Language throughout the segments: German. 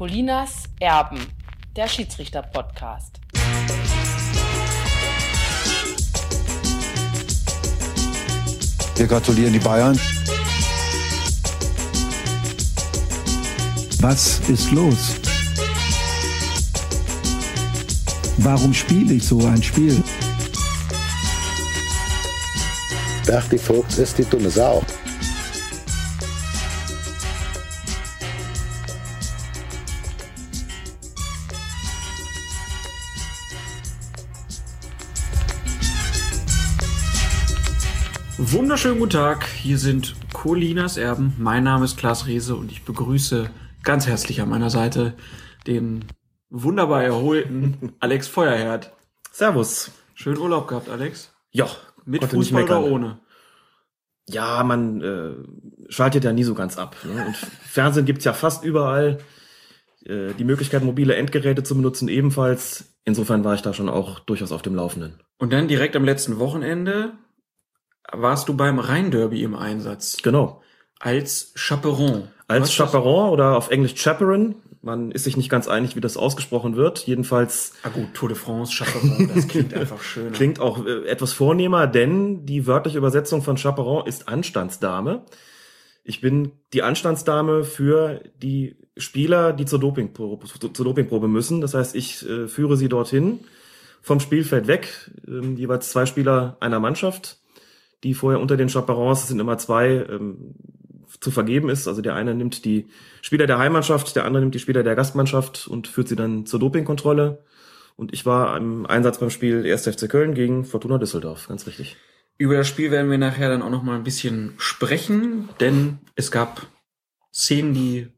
Colinas Erben, der Schiedsrichter-Podcast. Wir gratulieren die Bayern. Was ist los? Warum spiele ich so ein Spiel? Berti Vogts ist die dumme Sau. Wunderschönen guten Tag, hier sind Colinas Erben. Mein Name ist Klaas Rehse und ich begrüße ganz herzlich an meiner Seite den wunderbar erholten Alex Feuerherd. Servus. Schönen Urlaub gehabt, Alex. Ja, Mit Fußball oder ohne? Ja, man äh, schaltet ja nie so ganz ab. Ne? Und Fernsehen gibt's ja fast überall. Äh, die Möglichkeit, mobile Endgeräte zu benutzen, ebenfalls. Insofern war ich da schon auch durchaus auf dem Laufenden. Und dann direkt am letzten Wochenende warst du beim Rhein-Derby im Einsatz. Genau. Als Chaperon. Als Was Chaperon oder auf Englisch Chaperon. Man ist sich nicht ganz einig, wie das ausgesprochen wird. Jedenfalls? Ah gut, Tour de France, Chaperon, das klingt einfach schön. klingt auch äh, etwas vornehmer, denn die wörtliche Übersetzung von Chaperon ist Anstandsdame. Ich bin die Anstandsdame für die Spieler, die zur Dopingprobe, zur Dopingprobe müssen. Das heißt, ich äh, führe sie dorthin vom Spielfeld weg, ähm, jeweils zwei Spieler einer Mannschaft, die vorher unter den Chaperons, es sind immer zwei, ähm, zu vergeben ist. Also der eine nimmt die Spieler der Heimmannschaft, der andere nimmt die Spieler der Gastmannschaft und führt sie dann zur Dopingkontrolle. Und ich war im Einsatz beim Spiel 1. FC Köln gegen Fortuna Düsseldorf, ganz richtig. Über das Spiel werden wir nachher dann auch noch mal ein bisschen sprechen, denn es gab Szenen, die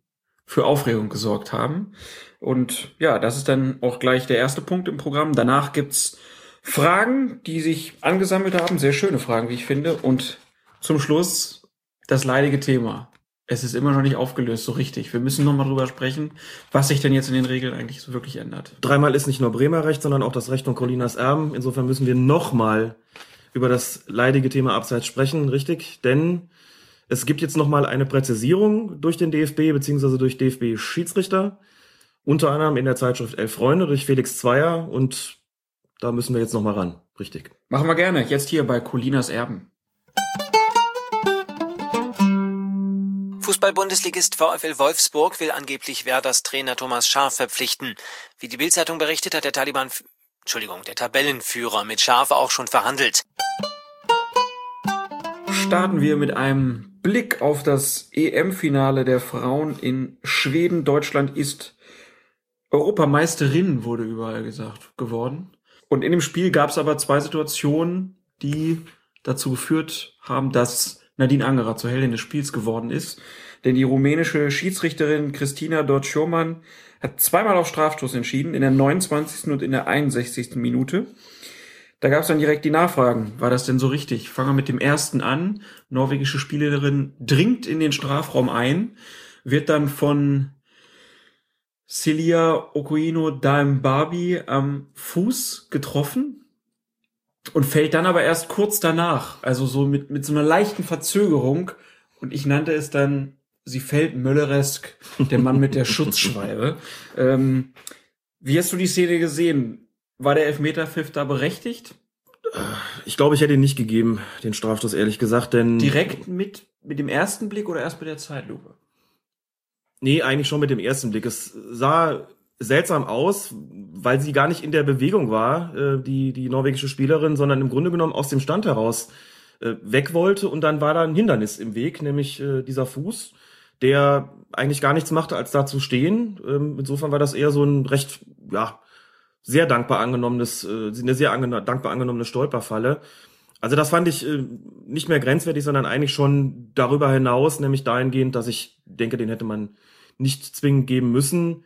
für Aufregung gesorgt haben. Und ja, das ist dann auch gleich der erste Punkt im Programm. Danach gibt's Fragen, die sich angesammelt haben, sehr schöne Fragen, wie ich finde. Und zum Schluss das leidige Thema. Es ist immer noch nicht aufgelöst, so richtig. Wir müssen noch mal drüber sprechen, was sich denn jetzt in den Regeln eigentlich so wirklich ändert. Dreimal ist nicht nur Bremer Recht, sondern auch das Recht von Colinas Erben. Insofern müssen wir nochmal über das leidige Thema Abseits sprechen, richtig? Denn es gibt jetzt nochmal eine Präzisierung durch den DFB beziehungsweise durch DFB-Schiedsrichter. Unter anderem in der Zeitschrift Elf Freunde durch Felix Zweier und da müssen wir jetzt nochmal ran, richtig? Machen wir gerne. Jetzt hier bei Colinas Erben. Fußball-Bundesligist VfL Wolfsburg will angeblich Werders Trainer Thomas Schaaf verpflichten. Wie die Bildzeitung berichtet, hat der Taliban, Entschuldigung, der Tabellenführer mit Schaaf auch schon verhandelt. starten wir mit einem Blick auf das EM-Finale der Frauen in Schweden. Deutschland ist Europameisterin, wurde überall gesagt, geworden. Und in dem Spiel gab es aber zwei Situationen, die dazu geführt haben, dass Nadine Angerer zur Heldin des Spiels geworden ist. Denn die rumänische Schiedsrichterin Christina Dortschurman hat zweimal auf Strafstoß entschieden, in der 29. und in der 61. Minute. Da gab es dann direkt die Nachfragen. War das denn so richtig? Fangen wir mit dem ersten an. Norwegische Spielerin dringt in den Strafraum ein, wird dann von Celia Okoino Daimbabi am Fuß getroffen und fällt dann aber erst kurz danach. Also so mit, mit so einer leichten Verzögerung. Und ich nannte es dann, sie fällt Mölleresk, der Mann mit der Schutzschweibe. Ähm, wie hast du die Szene gesehen? War der Elfmeterpfiff da berechtigt? Ich glaube, ich hätte ihn nicht gegeben, den Strafstoß, ehrlich gesagt, denn... Direkt mit, mit dem ersten Blick oder erst mit der Zeitlupe? Nee, eigentlich schon mit dem ersten Blick. Es sah seltsam aus, weil sie gar nicht in der Bewegung war, äh, die, die norwegische Spielerin, sondern im Grunde genommen aus dem Stand heraus äh, weg wollte und dann war da ein Hindernis im Weg, nämlich äh, dieser Fuß, der eigentlich gar nichts machte, als da zu stehen. Ähm, insofern war das eher so ein recht, ja, sehr dankbar angenommenes, äh, eine sehr ange dankbar angenommene Stolperfalle. Also das fand ich äh, nicht mehr grenzwertig, sondern eigentlich schon darüber hinaus, nämlich dahingehend, dass ich denke, den hätte man nicht zwingend geben müssen.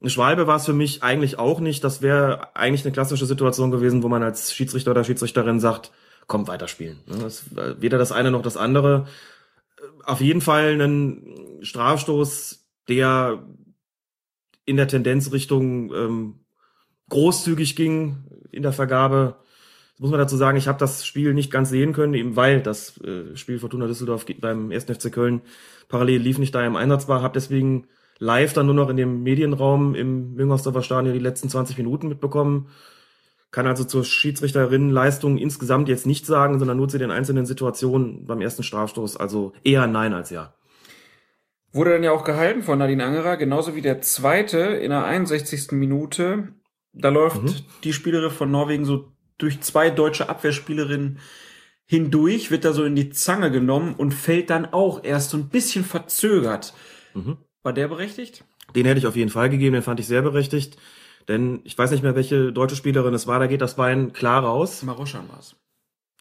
Eine Schwalbe war es für mich eigentlich auch nicht. Das wäre eigentlich eine klassische Situation gewesen, wo man als Schiedsrichter oder Schiedsrichterin sagt, komm, weiterspielen. Ne, Das, äh, weder das eine noch das andere. Äh, Auf jeden Fall ein Strafstoß, der in der Tendenz Richtung ähm, großzügig ging in der Vergabe. Muss man dazu sagen, ich habe das Spiel nicht ganz sehen können, eben weil das äh, Spiel Fortuna Düsseldorf beim 1. FC Köln parallel lief, nicht da im Einsatz war, habe deswegen live dann nur noch in dem Medienraum im Müngersdorfer Stadion die letzten 20 Minuten mitbekommen. Kann also zur Schiedsrichterinnenleistung insgesamt jetzt nicht sagen, sondern nur zu den einzelnen Situationen beim ersten Strafstoß. Also eher nein als ja. Wurde dann ja auch gehalten von Nadine Angerer, genauso wie der zweite in der 61. Minute. Da läuft Mhm. die Spielerin von Norwegen so durch zwei deutsche Abwehrspielerinnen hindurch, wird da so in die Zange genommen und fällt dann auch erst so ein bisschen verzögert. Mhm. War der berechtigt? Den hätte ich auf jeden Fall gegeben, den fand ich sehr berechtigt. Denn ich weiß nicht mehr, welche deutsche Spielerin es war, da geht das Bein klar raus. Maroschan war's.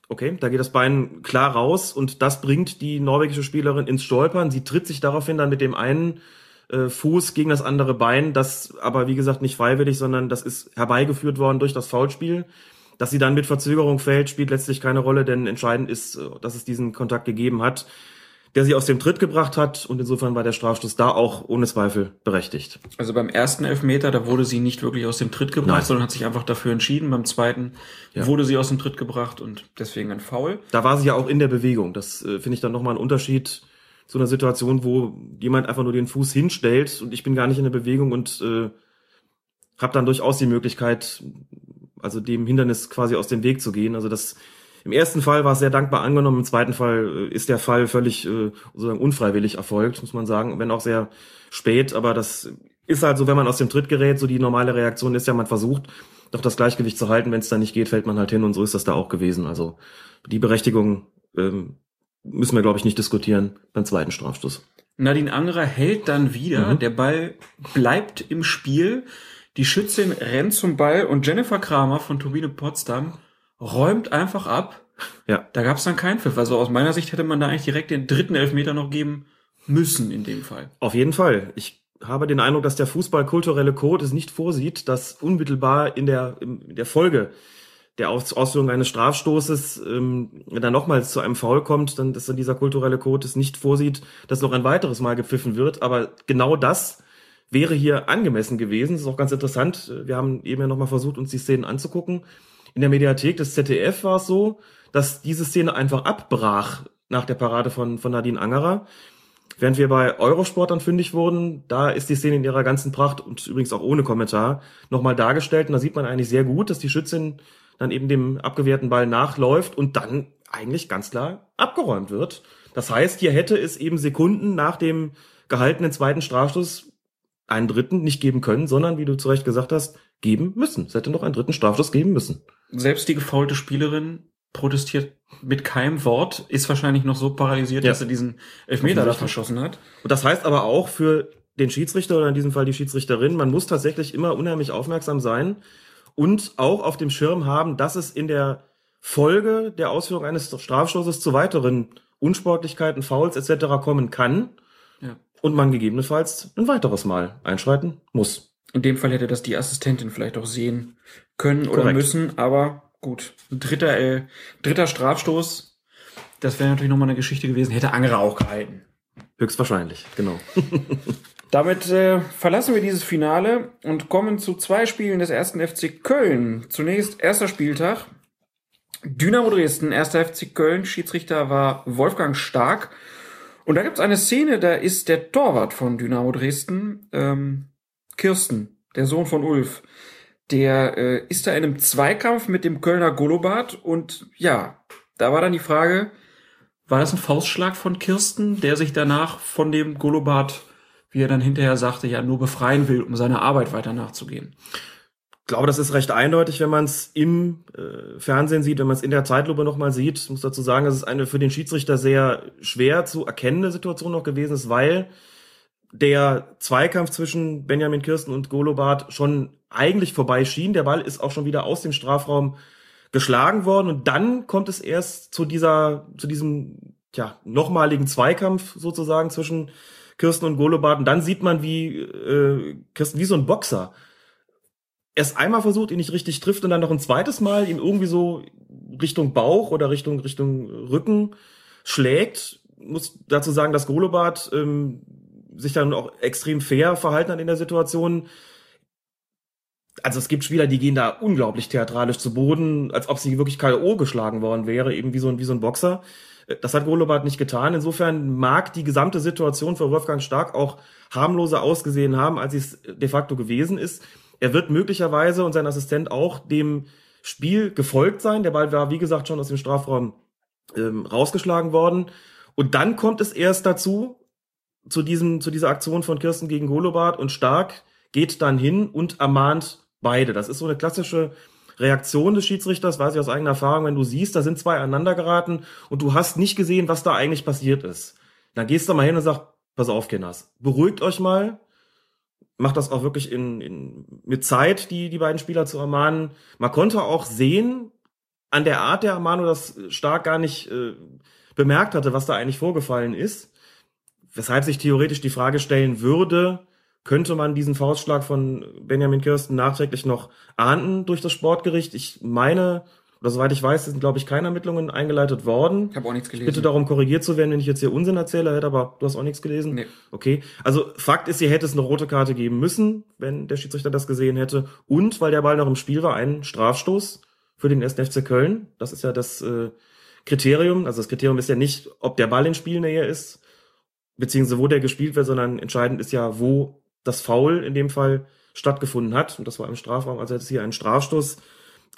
Okay, da geht das Bein klar raus und das bringt die norwegische Spielerin ins Stolpern. Sie tritt sich daraufhin dann mit dem einen äh, Fuß gegen das andere Bein, das aber wie gesagt nicht freiwillig, sondern das ist herbeigeführt worden durch das Foulspiel. Dass sie dann mit Verzögerung fällt, spielt letztlich keine Rolle, denn entscheidend ist, äh, dass es diesen Kontakt gegeben hat, der sie aus dem Tritt gebracht hat und insofern war der Strafstoß da auch ohne Zweifel berechtigt. Also beim ersten Elfmeter, da wurde sie nicht wirklich aus dem Tritt gebracht, Nein. sondern hat sich einfach dafür entschieden. Beim zweiten Ja. wurde sie aus dem Tritt gebracht und deswegen ein Foul. Da war sie ja auch in der Bewegung. Das äh, finde ich dann nochmal ein Unterschied zu einer Situation, wo jemand einfach nur den Fuß hinstellt und ich bin gar nicht in der Bewegung und äh, habe dann durchaus die Möglichkeit, also dem Hindernis quasi aus dem Weg zu gehen. Also das im ersten Fall war es sehr dankbar angenommen, im zweiten Fall äh, ist der Fall völlig äh, sozusagen unfreiwillig erfolgt, muss man sagen, wenn auch sehr spät, aber das ist halt so, wenn man aus dem Tritt gerät, so die normale Reaktion ist ja, man versucht doch das Gleichgewicht zu halten, wenn es dann nicht geht, fällt man halt hin und so ist das da auch gewesen. Also die Berechtigung ähm, müssen wir, glaube ich, nicht diskutieren beim zweiten Strafstoß. Nadine Angerer hält dann wieder, Mhm. der Ball bleibt im Spiel, die Schützin rennt zum Ball und Jennifer Kramer von Turbine Potsdam räumt einfach ab. Ja. Da gab es dann keinen Pfiff. Also aus meiner Sicht hätte man da eigentlich direkt den dritten Elfmeter noch geben müssen in dem Fall. Auf jeden Fall. Ich habe den Eindruck, dass der Fußballkulturelle Code es nicht vorsieht, dass unmittelbar in der, in der Folge der Aus Ausführung eines Strafstoßes ähm, dann nochmals zu einem Foul kommt, dann dass dann dieser kulturelle Code es nicht vorsieht, dass noch ein weiteres Mal gepfiffen wird. Aber genau das wäre hier angemessen gewesen. Das ist auch ganz interessant. Wir haben eben ja nochmal versucht, uns die Szenen anzugucken. In der Mediathek des ZDF war es so, dass diese Szene einfach abbrach nach der Parade von, von Nadine Angerer. Während wir bei Eurosport dann fündig wurden, da ist die Szene in ihrer ganzen Pracht und übrigens auch ohne Kommentar nochmal dargestellt. Und da sieht man eigentlich sehr gut, dass die Schützin dann eben dem abgewehrten Ball nachläuft und dann eigentlich ganz klar abgeräumt wird. Das heißt, hier hätte es eben Sekunden nach dem gehaltenen zweiten Strafstoß einen dritten nicht geben können, sondern, wie du zu Recht gesagt hast, geben müssen. Es hätte noch einen dritten Strafstoß geben müssen. Selbst die gefaulte Spielerin protestiert mit keinem Wort, ist wahrscheinlich noch so paralysiert, Ja. dass sie diesen Elfmeter da verschossen hat. Und das heißt aber auch für den Schiedsrichter oder in diesem Fall die Schiedsrichterin, man muss tatsächlich immer unheimlich aufmerksam sein und auch auf dem Schirm haben, dass es in der Folge der Ausführung eines Strafstoßes zu weiteren Unsportlichkeiten, Fouls etc. kommen kann. Und man gegebenenfalls ein weiteres Mal einschreiten muss. In dem Fall hätte das die Assistentin vielleicht auch sehen können oder Korrekt. müssen, aber gut. Dritter, äh, dritter Strafstoß, das wäre natürlich nochmal eine Geschichte gewesen, hätte Angerer auch gehalten. Höchstwahrscheinlich, genau. Damit äh, verlassen wir dieses Finale und kommen zu zwei Spielen des ersten FC Köln. Zunächst erster Spieltag. Dynamo Dresden, erster FC Köln. Schiedsrichter war Wolfgang Stark. Und da gibt's eine Szene, da ist der Torwart von Dynamo Dresden, ähm, Kirsten, der Sohn von Ulf. Der äh, ist da in einem Zweikampf mit dem Kölner Golobat und ja, da war dann die Frage, war das ein Faustschlag von Kirsten, der sich danach von dem Golobat, wie er dann hinterher sagte, ja nur befreien will, um seiner Arbeit weiter nachzugehen? Ich glaube, das ist recht eindeutig, wenn man es im äh, Fernsehen sieht, wenn man es in der Zeitlupe nochmal sieht. Ich muss dazu sagen, es eine für den Schiedsrichter sehr schwer zu erkennende Situation noch gewesen ist, weil der Zweikampf zwischen Benjamin Kirsten und Golobart schon eigentlich vorbei schien. Der Ball ist auch schon wieder aus dem Strafraum geschlagen worden und dann kommt es erst zu dieser, zu diesem, ja, nochmaligen Zweikampf sozusagen zwischen Kirsten und Golobart und dann sieht man, wie äh, Kirsten wie so ein Boxer erst einmal versucht, ihn nicht richtig trifft und dann noch ein zweites Mal ihm irgendwie so Richtung Bauch oder Richtung Richtung Rücken schlägt. Muss dazu sagen, dass Golobart ähm, sich dann auch extrem fair verhalten hat in der Situation. Also es gibt Spieler, die gehen da unglaublich theatralisch zu Boden, als ob sie wirklich K.O. geschlagen worden wäre, eben wie so ein, wie so ein Boxer. Das hat Golobat nicht getan. Insofern mag die gesamte Situation für Wolfgang Stark auch harmloser ausgesehen haben, als es de facto gewesen ist. Er wird möglicherweise und sein Assistent auch dem Spiel gefolgt sein. Der Ball war, wie gesagt, schon aus dem Strafraum ähm, rausgeschlagen worden. Und dann kommt es erst dazu, zu diesem, zu dieser Aktion von Kirsten gegen Golobart und Stark geht dann hin und ermahnt beide. Das ist so eine klassische Reaktion des Schiedsrichters, weiß ich aus eigener Erfahrung, wenn du siehst, da sind zwei aneinander geraten und du hast nicht gesehen, was da eigentlich passiert ist. Dann gehst du mal hin und sagst, pass auf, Kinders, beruhigt euch mal, macht das auch wirklich in, in, mit Zeit, die, die beiden Spieler zu ermahnen. Man konnte auch sehen, an der Art der Ermahnung, dass Stark gar nicht äh, bemerkt hatte, was da eigentlich vorgefallen ist. Weshalb sich theoretisch die Frage stellen würde, könnte man diesen Faustschlag von Benjamin Kirsten nachträglich noch ahnden durch das Sportgericht? Ich meine, oder soweit ich weiß, sind, glaube ich, keine Ermittlungen eingeleitet worden. Ich habe auch nichts gelesen. Bitte darum korrigiert zu werden, wenn ich jetzt hier Unsinn erzähle, hätte, aber du hast auch nichts gelesen? Nee. Okay. Also Fakt ist, hier hätte es eine rote Karte geben müssen, wenn der Schiedsrichter das gesehen hätte. Und weil der Ball noch im Spiel war, ein Strafstoß für den 1. FC Köln. Das ist ja das äh, Kriterium. Also das Kriterium ist ja nicht, ob der Ball in Spielnähe ist, beziehungsweise wo der gespielt wird, sondern entscheidend ist ja, wo das Foul in dem Fall stattgefunden hat. Und das war im Strafraum. Also es hier einen Strafstoß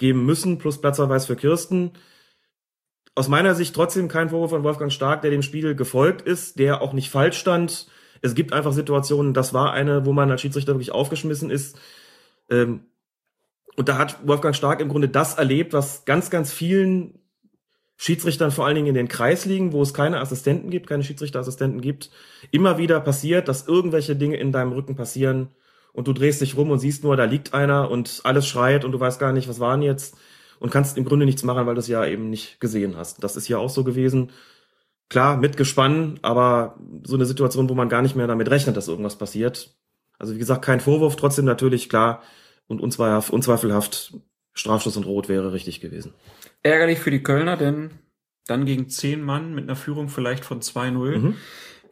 geben müssen, plus Platzverweis für Kirsten. Aus meiner Sicht trotzdem kein Vorwurf von Wolfgang Stark, der dem Spiel gefolgt ist, der auch nicht falsch stand. Es gibt einfach Situationen, das war eine, wo man als Schiedsrichter wirklich aufgeschmissen ist. Ähm, und da hat Wolfgang Stark im Grunde das erlebt, was ganz, ganz vielen Schiedsrichtern vor allen Dingen in den Kreisligen, wo es keine Assistenten gibt, keine Schiedsrichterassistenten gibt, immer wieder passiert, dass irgendwelche Dinge in deinem Rücken passieren und du drehst dich rum und siehst nur, da liegt einer und alles schreit und du weißt gar nicht, was waren jetzt und kannst im Grunde nichts machen, weil du es ja eben nicht gesehen hast. Das ist ja auch so gewesen. Klar, mit Gespann, aber so eine Situation, wo man gar nicht mehr damit rechnet, dass irgendwas passiert. Also wie gesagt, kein Vorwurf, trotzdem natürlich klar und unzweifelhaft Strafschuss und Rot wäre richtig gewesen. Ärgerlich für die Kölner, denn dann gegen zehn Mann mit einer Führung vielleicht von 2-0 Mhm.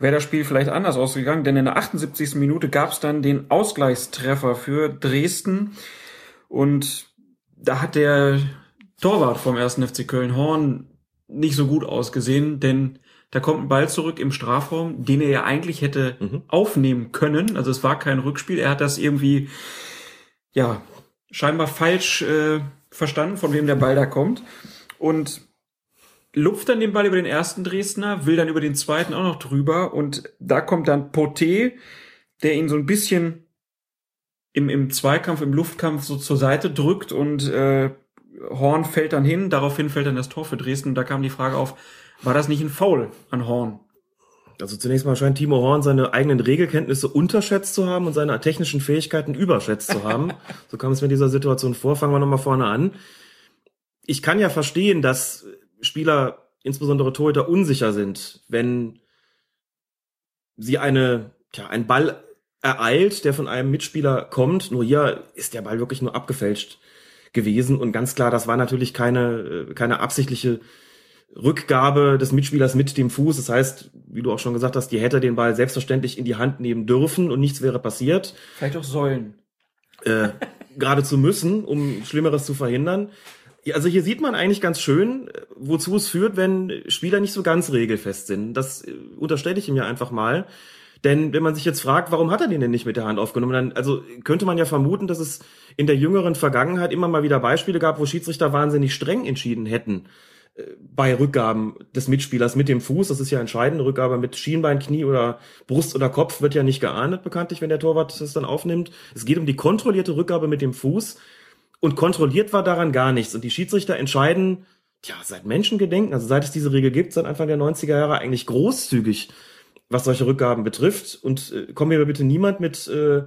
Wäre das Spiel vielleicht anders ausgegangen, denn in der 78. Minute gab es dann den Ausgleichstreffer für Dresden und da hat der Torwart vom 1. FC Köln Horn nicht so gut ausgesehen, denn da kommt ein Ball zurück im Strafraum, den er ja eigentlich hätte Mhm. aufnehmen können. Also es war kein Rückspiel. Er hat das irgendwie, ja, scheinbar falsch äh, verstanden, von wem der Ball da kommt. Und lupft dann den Ball über den ersten Dresdner, will dann über den zweiten auch noch drüber. Und da kommt dann Poté, der ihn so ein bisschen im, im Zweikampf, im Luftkampf so zur Seite drückt und äh, Horn fällt dann hin. Daraufhin fällt dann das Tor für Dresden. Und da kam die Frage auf, war das nicht ein Foul an Horn? Also zunächst mal scheint Timo Horn seine eigenen Regelkenntnisse unterschätzt zu haben und seine technischen Fähigkeiten überschätzt zu haben. so kam es mir in dieser Situation vor. Fangen wir nochmal vorne an. Ich kann ja verstehen, dass Spieler, insbesondere Torhüter, unsicher sind, wenn sie eine, tja, einen Ball ereilt, der von einem Mitspieler kommt. Nur hier ist der Ball wirklich nur abgefälscht gewesen und ganz klar, das war natürlich keine, äh, keine absichtliche Rückgabe des Mitspielers mit dem Fuß. Das heißt, wie du auch schon gesagt hast, die hätte den Ball selbstverständlich in die Hand nehmen dürfen und nichts wäre passiert. Vielleicht auch sollen. Äh, geradezu müssen, um Schlimmeres zu verhindern. Also hier sieht man eigentlich ganz schön, äh, wozu es führt, wenn Spieler nicht so ganz regelfest sind. Das äh, unterstelle ich ihm ja einfach mal. Denn wenn man sich jetzt fragt, warum hat er den denn nicht mit der Hand aufgenommen, dann also könnte man ja vermuten, dass es in der jüngeren Vergangenheit immer mal wieder Beispiele gab, wo Schiedsrichter wahnsinnig streng entschieden hätten äh, bei Rückgaben des Mitspielers mit dem Fuß. Das ist ja entscheidend. Rückgabe mit Schienbein, Knie oder Brust oder Kopf wird ja nicht geahndet, bekanntlich, wenn der Torwart das dann aufnimmt. Es geht um die kontrollierte Rückgabe mit dem Fuß. Und kontrolliert war daran gar nichts. Und die Schiedsrichter entscheiden, tja, seit Menschengedenken, also seit es diese Regel gibt, seit Anfang der 90er Jahre eigentlich großzügig, was solche Rückgaben betrifft. Und äh, kommen mir bitte niemand mit äh,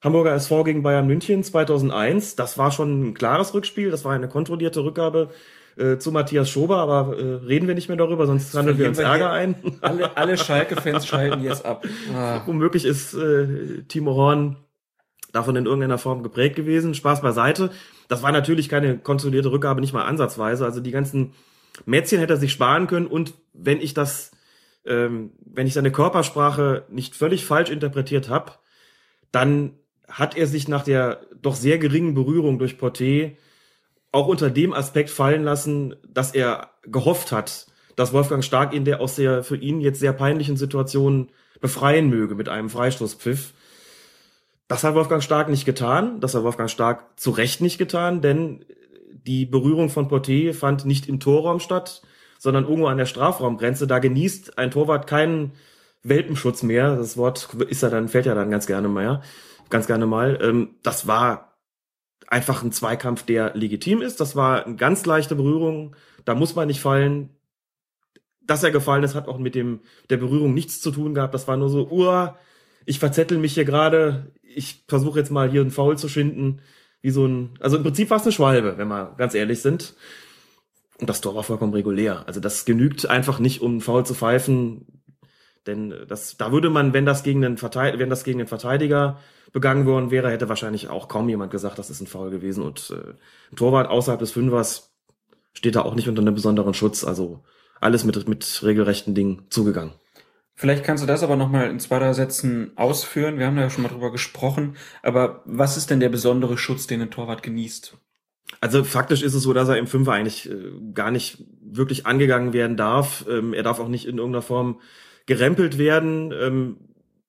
Hamburger SV gegen Bayern München 2001. Das war schon ein klares Rückspiel. Das war eine kontrollierte Rückgabe äh, zu Matthias Schober, aber äh, reden wir nicht mehr darüber, sonst handeln wir uns wir Ärger ein. Alle, alle Schalke-Fans schalten jetzt ab. Ah. Womöglich ist äh, Timo Horn davon in irgendeiner Form geprägt gewesen. Spaß beiseite. Das war natürlich keine kontrollierte Rückgabe, nicht mal ansatzweise. Also die ganzen Mätzchen hätte er sich sparen können. Und wenn ich das, ähm, wenn ich seine Körpersprache nicht völlig falsch interpretiert habe, dann hat er sich nach der doch sehr geringen Berührung durch Porté auch unter dem Aspekt fallen lassen, dass er gehofft hat, dass Wolfgang Stark ihn der aus der für ihn jetzt sehr peinlichen Situation befreien möge mit einem Freistoßpfiff. Das hat Wolfgang Stark nicht getan. Das hat Wolfgang Stark zu Recht nicht getan, denn die Berührung von Porté fand nicht im Torraum statt, sondern irgendwo an der Strafraumgrenze. Da genießt ein Torwart keinen Welpenschutz mehr. Das Wort ist ja dann, fällt ja dann ganz gerne mal, ja. ganz gerne mal. Ähm, das war einfach ein Zweikampf, der legitim ist. Das war eine ganz leichte Berührung. Da muss man nicht fallen. Dass er gefallen ist, hat auch mit dem der Berührung nichts zu tun gehabt. Das war nur so, uh, ich verzettel mich hier gerade. Ich versuche jetzt mal hier einen Foul zu schinden. Wie so ein, also im Prinzip war es eine Schwalbe, wenn wir ganz ehrlich sind. Und das Tor war vollkommen regulär. Also das genügt einfach nicht, um einen Foul zu pfeifen. Denn das, da würde man, wenn das gegen den Verteidiger, wenn das gegen den Verteidiger begangen worden wäre, hätte wahrscheinlich auch kaum jemand gesagt, das ist ein Foul gewesen. Und äh, ein Torwart außerhalb des Fünfers steht da auch nicht unter einem besonderen Schutz. Also alles mit, mit regelrechten Dingen zugegangen. Vielleicht kannst du das aber nochmal in zwei, drei Sätzen ausführen. Wir haben da ja schon mal drüber gesprochen. Aber was ist denn der besondere Schutz, den ein Torwart genießt? Also faktisch ist es so, dass er im Fünfer eigentlich äh, gar nicht wirklich angegangen werden darf. Ähm, er darf auch nicht in irgendeiner Form gerempelt werden. Ähm,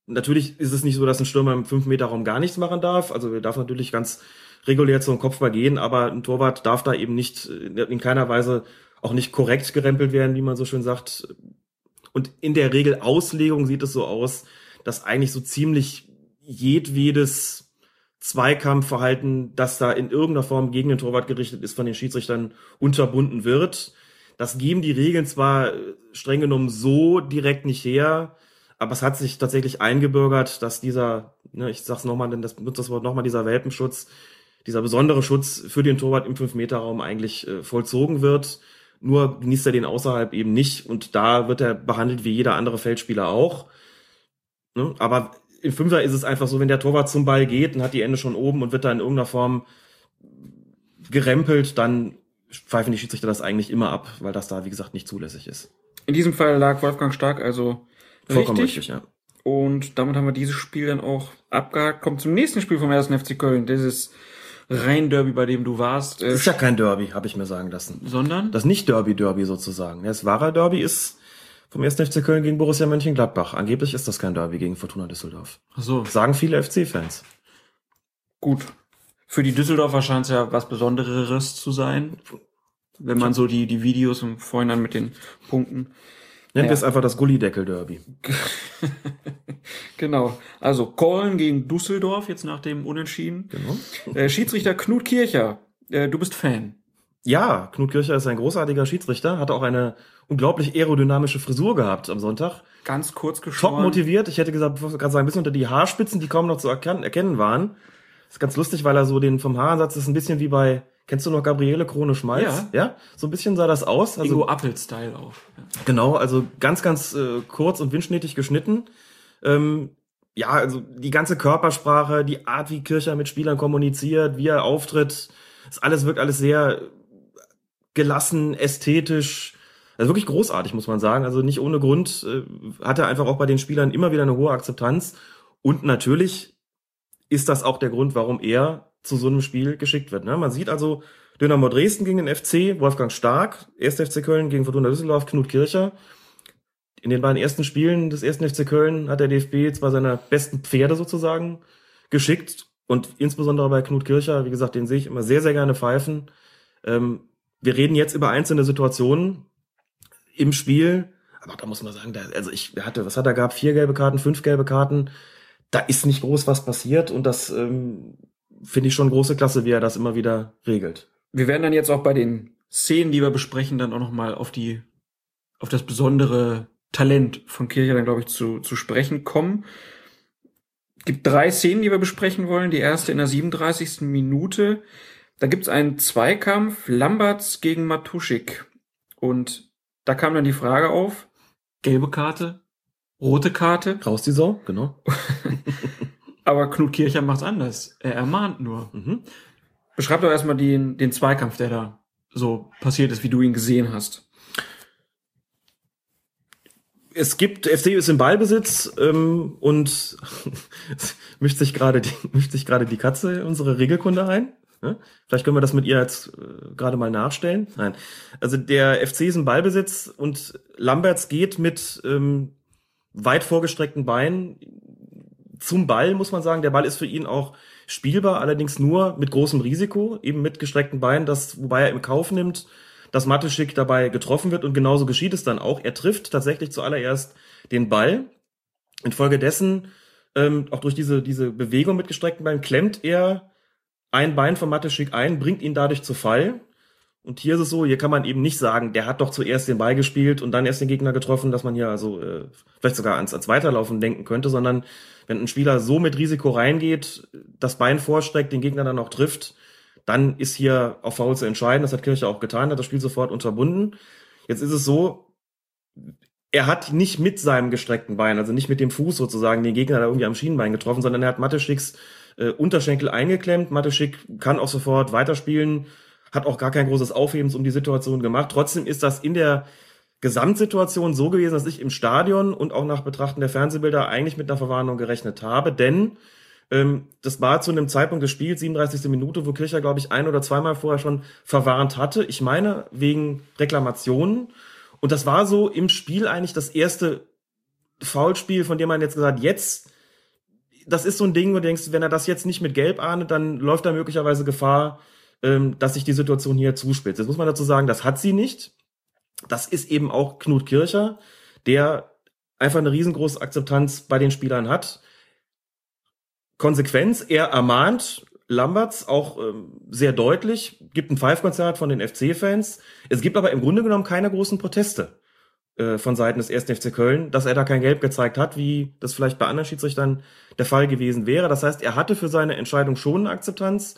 natürlich ist es nicht so, dass ein Stürmer im 5-Meter-Raum gar nichts machen darf. Also er darf natürlich ganz regulär zum Kopfball gehen, aber ein Torwart darf da eben nicht äh, in keiner Weise auch nicht korrekt gerempelt werden, wie man so schön sagt. Und in der Regel Auslegung sieht es so aus, dass eigentlich so ziemlich jedwedes Zweikampfverhalten, das da in irgendeiner Form gegen den Torwart gerichtet ist, von den Schiedsrichtern unterbunden wird. Das geben die Regeln zwar streng genommen so direkt nicht her, aber es hat sich tatsächlich eingebürgert, dass dieser, ne, ich sag's nochmal, denn das benutzt das Wort nochmal, dieser Welpenschutz, dieser besondere Schutz für den Torwart im 5-Meter-Raum eigentlich äh, vollzogen wird. Nur genießt er den außerhalb eben nicht und da wird er behandelt wie jeder andere Feldspieler auch. Ne? Aber im Fünfer ist es einfach so, wenn der Torwart zum Ball geht und hat die Ende schon oben und wird da in irgendeiner Form gerempelt, dann pfeifen die Schiedsrichter das eigentlich immer ab, weil das da, wie gesagt, nicht zulässig ist. In diesem Fall lag Wolfgang Stark also Vollkommen richtig. richtig, ja. Und damit haben wir dieses Spiel dann auch abgehakt. Kommt zum nächsten Spiel vom 1. FC Köln. Dieses Rhein-Derby, bei dem du warst. Äh, ist ja kein Derby, habe ich mir sagen lassen. sondern? Das Nicht-Derby-Derby sozusagen. Das wahre Derby ist vom 1. FC Köln gegen Borussia Mönchengladbach. Angeblich ist das kein Derby gegen Fortuna Düsseldorf. Ach so, Sagen viele FC-Fans. gut. Für die Düsseldorfer scheint es ja was Besonderes zu sein. Wenn man so die, die Videos im Vorhinein mit den Punkten. Nennen Ja. wir es einfach das Gullideckel-Derby. Genau. Also Köln gegen Düsseldorf, jetzt nach dem Unentschieden. Genau. Äh, Schiedsrichter Knut Kircher, äh, du bist Fan. Ja, Knut Kircher ist ein großartiger Schiedsrichter, hatte auch eine unglaublich aerodynamische Frisur gehabt am Sonntag. Ganz kurz Top geschoren. motiviert. Ich hätte gesagt, gerade sagen, ein bisschen unter die Haarspitzen, die kaum noch zu erkennen, erkennen waren. Das ist ganz lustig, weil er so den vom Haaransatz ist ein bisschen wie bei, kennst du noch Gabriele Krone Schmalz? Ja. ja. So ein bisschen sah das aus. Also Ingo Appel-Style auch. Ja. Genau, also ganz, ganz äh, kurz und windschnittig geschnitten. Ähm, ja, also die ganze Körpersprache, die Art, wie Kircher mit Spielern kommuniziert, wie er auftritt, das alles wirkt alles sehr gelassen, ästhetisch. Also wirklich großartig, muss man sagen. Also nicht ohne Grund äh, hat er einfach auch bei den Spielern immer wieder eine hohe Akzeptanz. Und natürlich ist das auch der Grund, warum er zu so einem Spiel geschickt wird. Ne? Man sieht also Dynamo Dresden gegen den FC, Wolfgang Stark, 1. FC Köln gegen Fortuna Düsseldorf, Knut Kircher. In den beiden ersten Spielen des 1. FC Köln hat der DFB zwar seine besten Pferde sozusagen geschickt und insbesondere bei Knut Kircher, wie gesagt, den sehe ich immer sehr, sehr gerne pfeifen. Ähm, wir reden jetzt über einzelne Situationen im Spiel, aber da muss man sagen, da, also ich hatte, was hat er gehabt? Vier gelbe Karten, fünf gelbe Karten. Da ist nicht groß was passiert und das ähm, finde ich schon große Klasse, wie er das immer wieder regelt. Wir werden dann jetzt auch bei den Szenen, die wir besprechen, dann auch nochmal auf die, auf das besondere Talent von Kircher dann, glaube ich, zu, zu sprechen kommen. Es gibt drei Szenen, die wir besprechen wollen. Die erste in der 37. Minute. Da gibt es einen Zweikampf Lamberts gegen Matuschik. Und da kam dann die Frage auf, gelbe Karte, rote Karte, Raus die Sau, genau. aber Knut Kircher macht's anders. Er ermahnt nur. Mhm. Beschreib doch erstmal den, den Zweikampf, der da so passiert ist, wie du ihn gesehen hast. Es gibt, FC ist im Ballbesitz ähm, und mischt sich gerade die, mischt sich gerade die Katze in unsere Regelkunde ein. Ne? Vielleicht können wir das mit ihr jetzt äh, gerade mal nachstellen. Nein. Also der FC ist im Ballbesitz und Lamberts geht mit ähm, weit vorgestreckten Beinen zum Ball, muss man sagen. Der Ball ist für ihn auch spielbar, allerdings nur mit großem Risiko, eben mit gestreckten Beinen, das, wobei er im Kauf nimmt, dass Mateschik dabei getroffen wird und genauso geschieht es dann auch. Er trifft tatsächlich zuallererst den Ball. Infolgedessen, ähm, auch durch diese, diese Bewegung mit gestreckten Beinen, klemmt er ein Bein von Mateschik ein, bringt ihn dadurch zu Fall. Und hier ist es so, hier kann man eben nicht sagen, der hat doch zuerst den Ball gespielt und dann erst den Gegner getroffen, dass man hier also äh, vielleicht sogar ans, ans Weiterlaufen denken könnte, sondern wenn ein Spieler so mit Risiko reingeht, das Bein vorstreckt, den Gegner dann auch trifft, dann ist hier auf Foul zu entscheiden. Das hat Kirche auch getan, hat das Spiel sofort unterbunden. Jetzt ist es so, er hat nicht mit seinem gestreckten Bein, also nicht mit dem Fuß sozusagen, den Gegner da irgendwie am Schienenbein getroffen, sondern er hat Mateschicks äh, Unterschenkel eingeklemmt. Mateschik kann auch sofort weiterspielen, hat auch gar kein großes Aufhebens um die Situation gemacht. Trotzdem ist das in der Gesamtsituation so gewesen, dass ich im Stadion und auch nach Betrachten der Fernsehbilder eigentlich mit einer Verwarnung gerechnet habe, denn ähm, das war zu einem Zeitpunkt des Spiels, 37. Minute, wo Kircher, glaube ich, ein oder zweimal vorher schon verwarnt hatte. Ich meine, wegen Reklamationen. Und das war so im Spiel eigentlich das erste Foulspiel, von dem man jetzt gesagt, jetzt, das ist so ein Ding, wo du denkst, wenn er das jetzt nicht mit Gelb ahnet, dann läuft da möglicherweise Gefahr, ähm, dass sich die Situation hier zuspitzt. Jetzt muss man dazu sagen, das hat sie nicht. Das ist eben auch Knut Kircher, der einfach eine riesengroße Akzeptanz bei den Spielern hat. Konsequenz, er ermahnt Lamberts auch ähm, sehr deutlich, gibt ein Five-Konzert von den FC-Fans. Es gibt aber im Grunde genommen keine großen Proteste äh, von Seiten des 1. FC Köln, dass er da kein Gelb gezeigt hat, wie das vielleicht bei anderen Schiedsrichtern der Fall gewesen wäre. Das heißt, er hatte für seine Entscheidung schon eine Akzeptanz.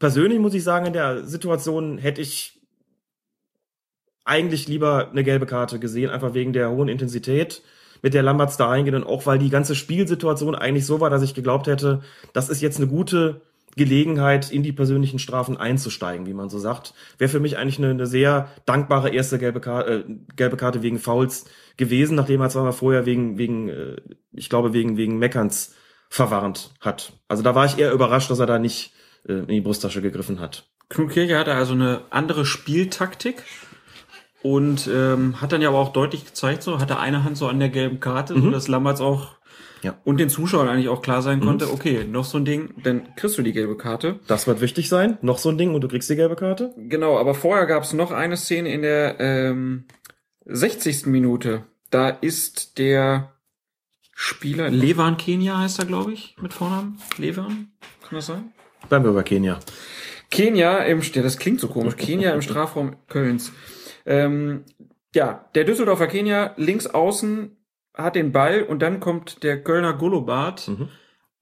Persönlich muss ich sagen, in der Situation hätte ich eigentlich lieber eine gelbe Karte gesehen, einfach wegen der hohen Intensität, mit der Lamberts da reingeht und auch weil die ganze Spielsituation eigentlich so war, dass ich geglaubt hätte, das ist jetzt eine gute Gelegenheit, in die persönlichen Strafen einzusteigen, wie man so sagt. Wäre für mich eigentlich eine, eine sehr dankbare erste gelbe Karte, äh, gelbe Karte wegen Fouls gewesen, nachdem er zweimal vorher wegen, wegen, äh, ich glaube, wegen, wegen Meckerns verwarnt hat. Also da war ich eher überrascht, dass er da nicht äh, in die Brusttasche gegriffen hat. Knut Kirche hatte also eine andere Spieltaktik und ähm, hat dann ja aber auch deutlich gezeigt, so hatte eine Hand so an der gelben Karte, mhm. so dass Lamberts auch Ja. und den Zuschauern eigentlich auch klar sein Mhm. konnte, okay, noch so ein Ding, dann kriegst du die gelbe Karte. Das wird wichtig sein. Noch so ein Ding und du kriegst die gelbe Karte. Genau, aber vorher gab es noch eine Szene in der ähm, 60. Minute. Da ist der Spieler, Levan Kenia heißt er, glaube ich, mit Vornamen. Levan, kann das sein? Bleiben wir bei Kenia. Kenia im, ja, das klingt so komisch, Kenia im Strafraum Kölns. Ähm, ja, der Düsseldorfer Kenia links außen hat den Ball und dann kommt der Kölner Golobart Mhm.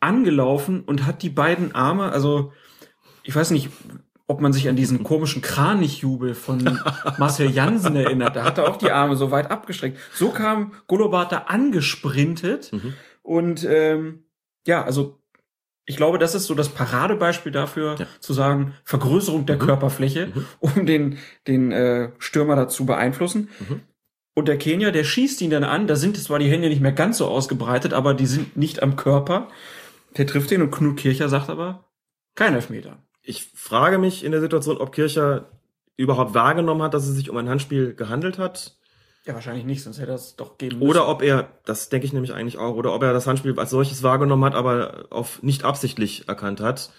angelaufen und hat die beiden Arme, also ich weiß nicht, ob man sich an diesen komischen Kranichjubel von Marcel Jansen erinnert. Da hat er auch die Arme so weit abgestreckt. So kam Golobart da angesprintet Mhm. und ähm, ja, also ich glaube, das ist so das Paradebeispiel dafür, Ja. zu sagen, Vergrößerung der Mhm. Körperfläche, Mhm. um den, den äh, Stürmer dazu beeinflussen. Mhm. Und der Kenier, der schießt ihn dann an, da sind zwar die Hände nicht mehr ganz so ausgebreitet, aber die sind nicht am Körper. Der trifft ihn und Knut Kircher sagt aber, kein Elfmeter. Ich frage mich in der Situation, ob Kircher überhaupt wahrgenommen hat, dass es sich um ein Handspiel gehandelt hat. Ja, wahrscheinlich nicht, sonst hätte er es doch geben müssen. Oder ob er, das denke ich nämlich eigentlich auch, oder ob er das Handspiel als solches wahrgenommen hat, aber auf nicht absichtlich erkannt hat.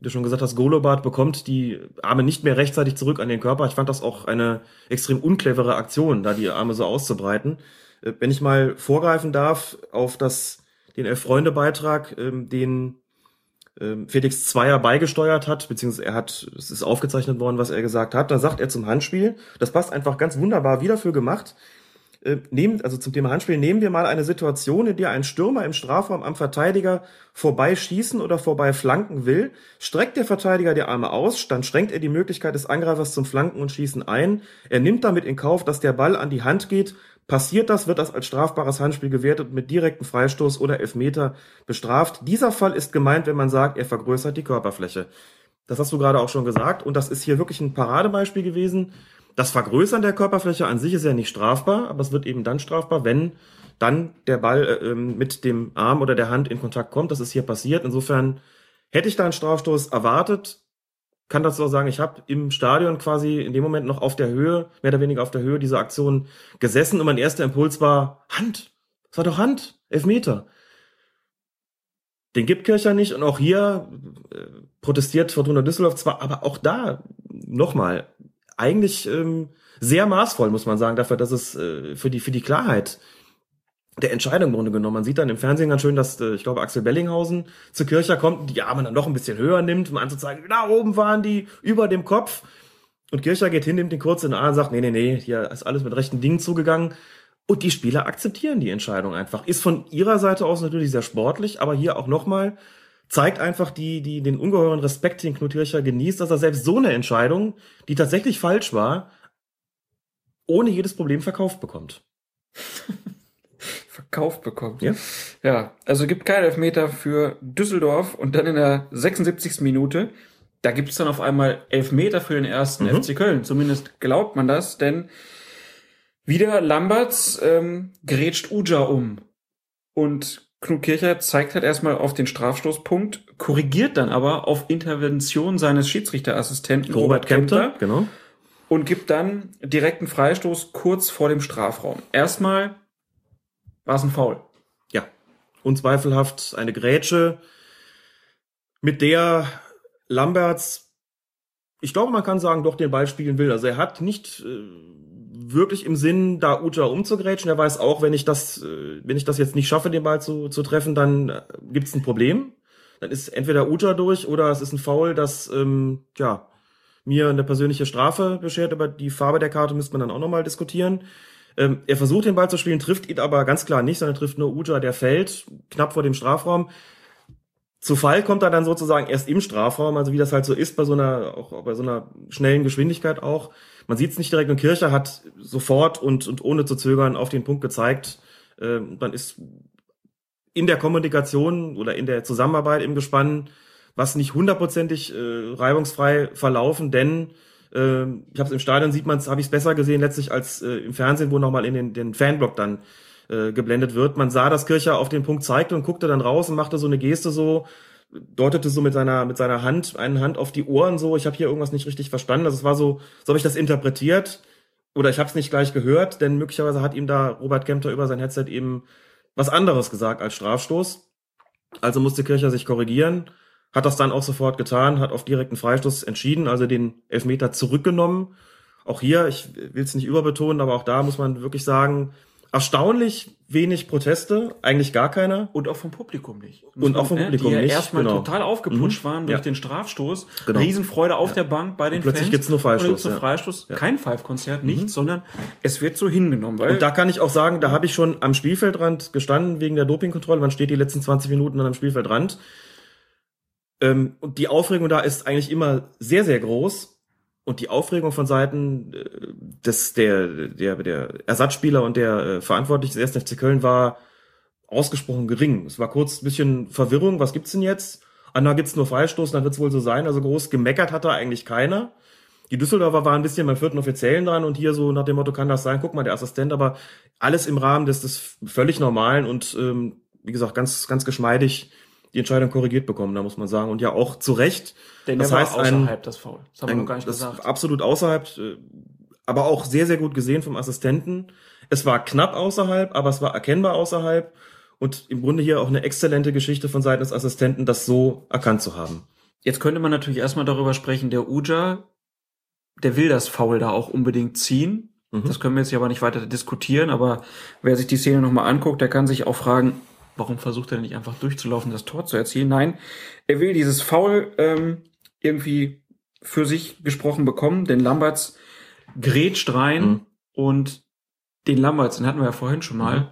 Wie du schon gesagt hast, Golobart bekommt die Arme nicht mehr rechtzeitig zurück an den Körper. Ich fand das auch eine extrem unclevere Aktion, da die Arme so auszubreiten. Äh, Wenn ich mal vorgreifen darf auf das, den Elf-Freunde-Beitrag, ähm, den Felix Zweier beigesteuert hat, beziehungsweise er hat, es ist aufgezeichnet worden, was er gesagt hat. Da sagt er zum Handspiel, das passt einfach ganz wunderbar wie dafür gemacht. Äh, nehmen, also zum Thema Handspiel, nehmen wir mal eine Situation, in der ein Stürmer im Strafraum am Verteidiger vorbeischießen oder vorbei flanken will, streckt der Verteidiger die Arme aus, dann schränkt er die Möglichkeit des Angreifers zum Flanken und Schießen ein. Er nimmt damit in Kauf, dass der Ball an die Hand geht. Passiert das, wird das als strafbares Handspiel gewertet mit direktem Freistoß oder Elfmeter bestraft. Dieser Fall ist gemeint, wenn man sagt, er vergrößert die Körperfläche. Das hast du gerade auch schon gesagt und das ist hier wirklich ein Paradebeispiel gewesen. Das Vergrößern der Körperfläche an sich ist ja nicht strafbar, aber es wird eben dann strafbar, wenn dann der Ball äh, ähm, mit dem Arm oder der Hand in Kontakt kommt. Das ist hier passiert. Insofern hätte ich da einen Strafstoß erwartet. Kann dazu auch sagen, ich habe im Stadion quasi in dem Moment noch auf der Höhe, mehr oder weniger auf der Höhe dieser Aktion gesessen und mein erster Impuls war Hand. Das war doch Hand, Elfmeter. Den gibt Kircher nicht und auch hier äh, protestiert Fortuna Düsseldorf zwar, aber auch da nochmal eigentlich ähm, sehr maßvoll, muss man sagen, dafür, dass es äh, für die für die Klarheit der Entscheidung im Grunde genommen. Man sieht dann im Fernsehen ganz schön, dass, äh, ich glaube, Axel Bellinghausen zu Kircher kommt, die Arme dann noch ein bisschen höher nimmt, um anzuzeigen, da oben waren die über dem Kopf. Und Kircher geht hin, nimmt den kurz in den Arm und sagt, nee, nee, nee, hier ist alles mit rechten Dingen zugegangen. Und die Spieler akzeptieren die Entscheidung einfach. Ist von ihrer Seite aus natürlich sehr sportlich, aber hier auch nochmal zeigt einfach die, die, den ungeheuren Respekt, den Knut Kircher genießt, dass er selbst so eine Entscheidung, die tatsächlich falsch war, ohne jedes Problem verkauft bekommt. verkauft bekommt. Ja. Ja, also gibt keinen Elfmeter für Düsseldorf und dann in der 76. Minute, da gibt es dann auf einmal Elfmeter für den ersten Mhm. FC Köln. Zumindest glaubt man das, denn wieder Lamberts ähm, grätscht Uja um. Und Knut Kircher zeigt halt erstmal auf den Strafstoßpunkt, korrigiert dann aber auf Intervention seines Schiedsrichterassistenten Robert Kempter, genau. und gibt dann direkten Freistoß kurz vor dem Strafraum. Erstmal war es ein Foul. Ja. Unzweifelhaft eine Grätsche, mit der Lamberts, ich glaube, man kann sagen, doch den Ball spielen will. Also er hat nicht äh, wirklich im Sinn, da Uja umzugrätschen. Er weiß auch, wenn ich das, äh, wenn ich das jetzt nicht schaffe, den Ball zu, zu treffen, dann äh, gibt's ein Problem. Dann ist entweder Uja durch oder es ist ein Foul, das ähm, ja mir eine persönliche Strafe beschert. Über die Farbe der Karte müsste man dann auch nochmal diskutieren. Ähm, er versucht den Ball zu spielen, trifft ihn aber ganz klar nicht, sondern trifft nur Uja, der fällt knapp vor dem Strafraum. Zu Fall kommt er dann sozusagen erst im Strafraum, also wie das halt so ist bei so einer, auch bei so einer schnellen Geschwindigkeit auch. Man sieht es nicht direkt und Kircher hat sofort und, und ohne zu zögern auf den Punkt gezeigt. Ähm, dann ist in der Kommunikation oder in der Zusammenarbeit im Gespann was nicht hundertprozentig äh, reibungsfrei verlaufen, denn äh, ich habe es im Stadion sieht man es, habe ich es besser gesehen letztlich als äh, im Fernsehen, wo nochmal in den, den Fanblock dann äh, geblendet wird. Man sah, dass Kircher auf den Punkt zeigte und guckte dann raus und machte so eine Geste so, deutete so mit seiner mit seiner Hand, eine Hand auf die Ohren so, ich habe hier irgendwas nicht richtig verstanden. Also es war so, so habe ich das interpretiert oder ich habe es nicht gleich gehört, denn möglicherweise hat ihm da Robert Kempter über sein Headset eben was anderes gesagt als Strafstoß. Also musste Kircher sich korrigieren, hat das dann auch sofort getan, hat auf direkten Freistoß entschieden, also den Elfmeter zurückgenommen. Auch hier, ich will es nicht überbetonen, aber auch da muss man wirklich sagen, erstaunlich wenig Proteste, eigentlich gar keiner. Und auch vom Publikum nicht. Und auch vom Ne, Publikum die ja nicht, erstmal genau. total aufgeputscht Mhm. waren durch Ja. den Strafstoß. Genau. Riesenfreude auf der Bank bei den Und plötzlich Fans. gibt's nur Freistoß, Und gibt's nur ja. Freistoß. Ja. Mhm. Kein Five-Konzert, nichts, sondern es wird so hingenommen. Weil Und da kann ich auch sagen, da habe ich schon am Spielfeldrand gestanden wegen der Dopingkontrolle. Man steht die letzten 20 Minuten dann am Spielfeldrand. Ähm, und die Aufregung da ist eigentlich immer sehr, sehr groß. Und die Aufregung von Seiten äh, des, der, der, der Ersatzspieler und der äh, Verantwortlichen des 1. FC Köln war ausgesprochen gering. Es war kurz ein bisschen Verwirrung. Was gibt's denn jetzt? Ah, na, gibt's nur Freistoß, dann wird's wohl so sein. Also groß gemeckert hat da eigentlich keiner. Die Düsseldorfer waren ein bisschen beim vierten Offiziellen dran und hier so nach dem Motto, kann das sein? Guck mal, der Assistent, aber alles im Rahmen des, des völlig normalen und ähm, wie gesagt, ganz, ganz geschmeidig die Entscheidung korrigiert bekommen, da muss man sagen. Und ja auch zu Recht. denn das heißt, war ein- außerhalb das Foul. Das haben wir Ein- noch gar nicht gesagt. Absolut außerhalb, äh, aber auch sehr, sehr gut gesehen vom Assistenten. Es war knapp außerhalb, aber es war erkennbar außerhalb. Und im Grunde hier auch eine exzellente Geschichte von Seiten des Assistenten, das so erkannt zu haben. Jetzt könnte man natürlich erstmal darüber sprechen, der Uja, der will das Foul da auch unbedingt ziehen. Mhm. Das können wir jetzt hier aber nicht weiter diskutieren, aber wer sich die Szene nochmal anguckt, der kann sich auch fragen, warum versucht er nicht einfach durchzulaufen, das Tor zu erzielen? Nein, er will dieses Foul ähm, irgendwie für sich gesprochen bekommen, denn Lamberts grätscht rein Mhm. und den Lamberts, den hatten wir ja vorhin schon mal, Mhm.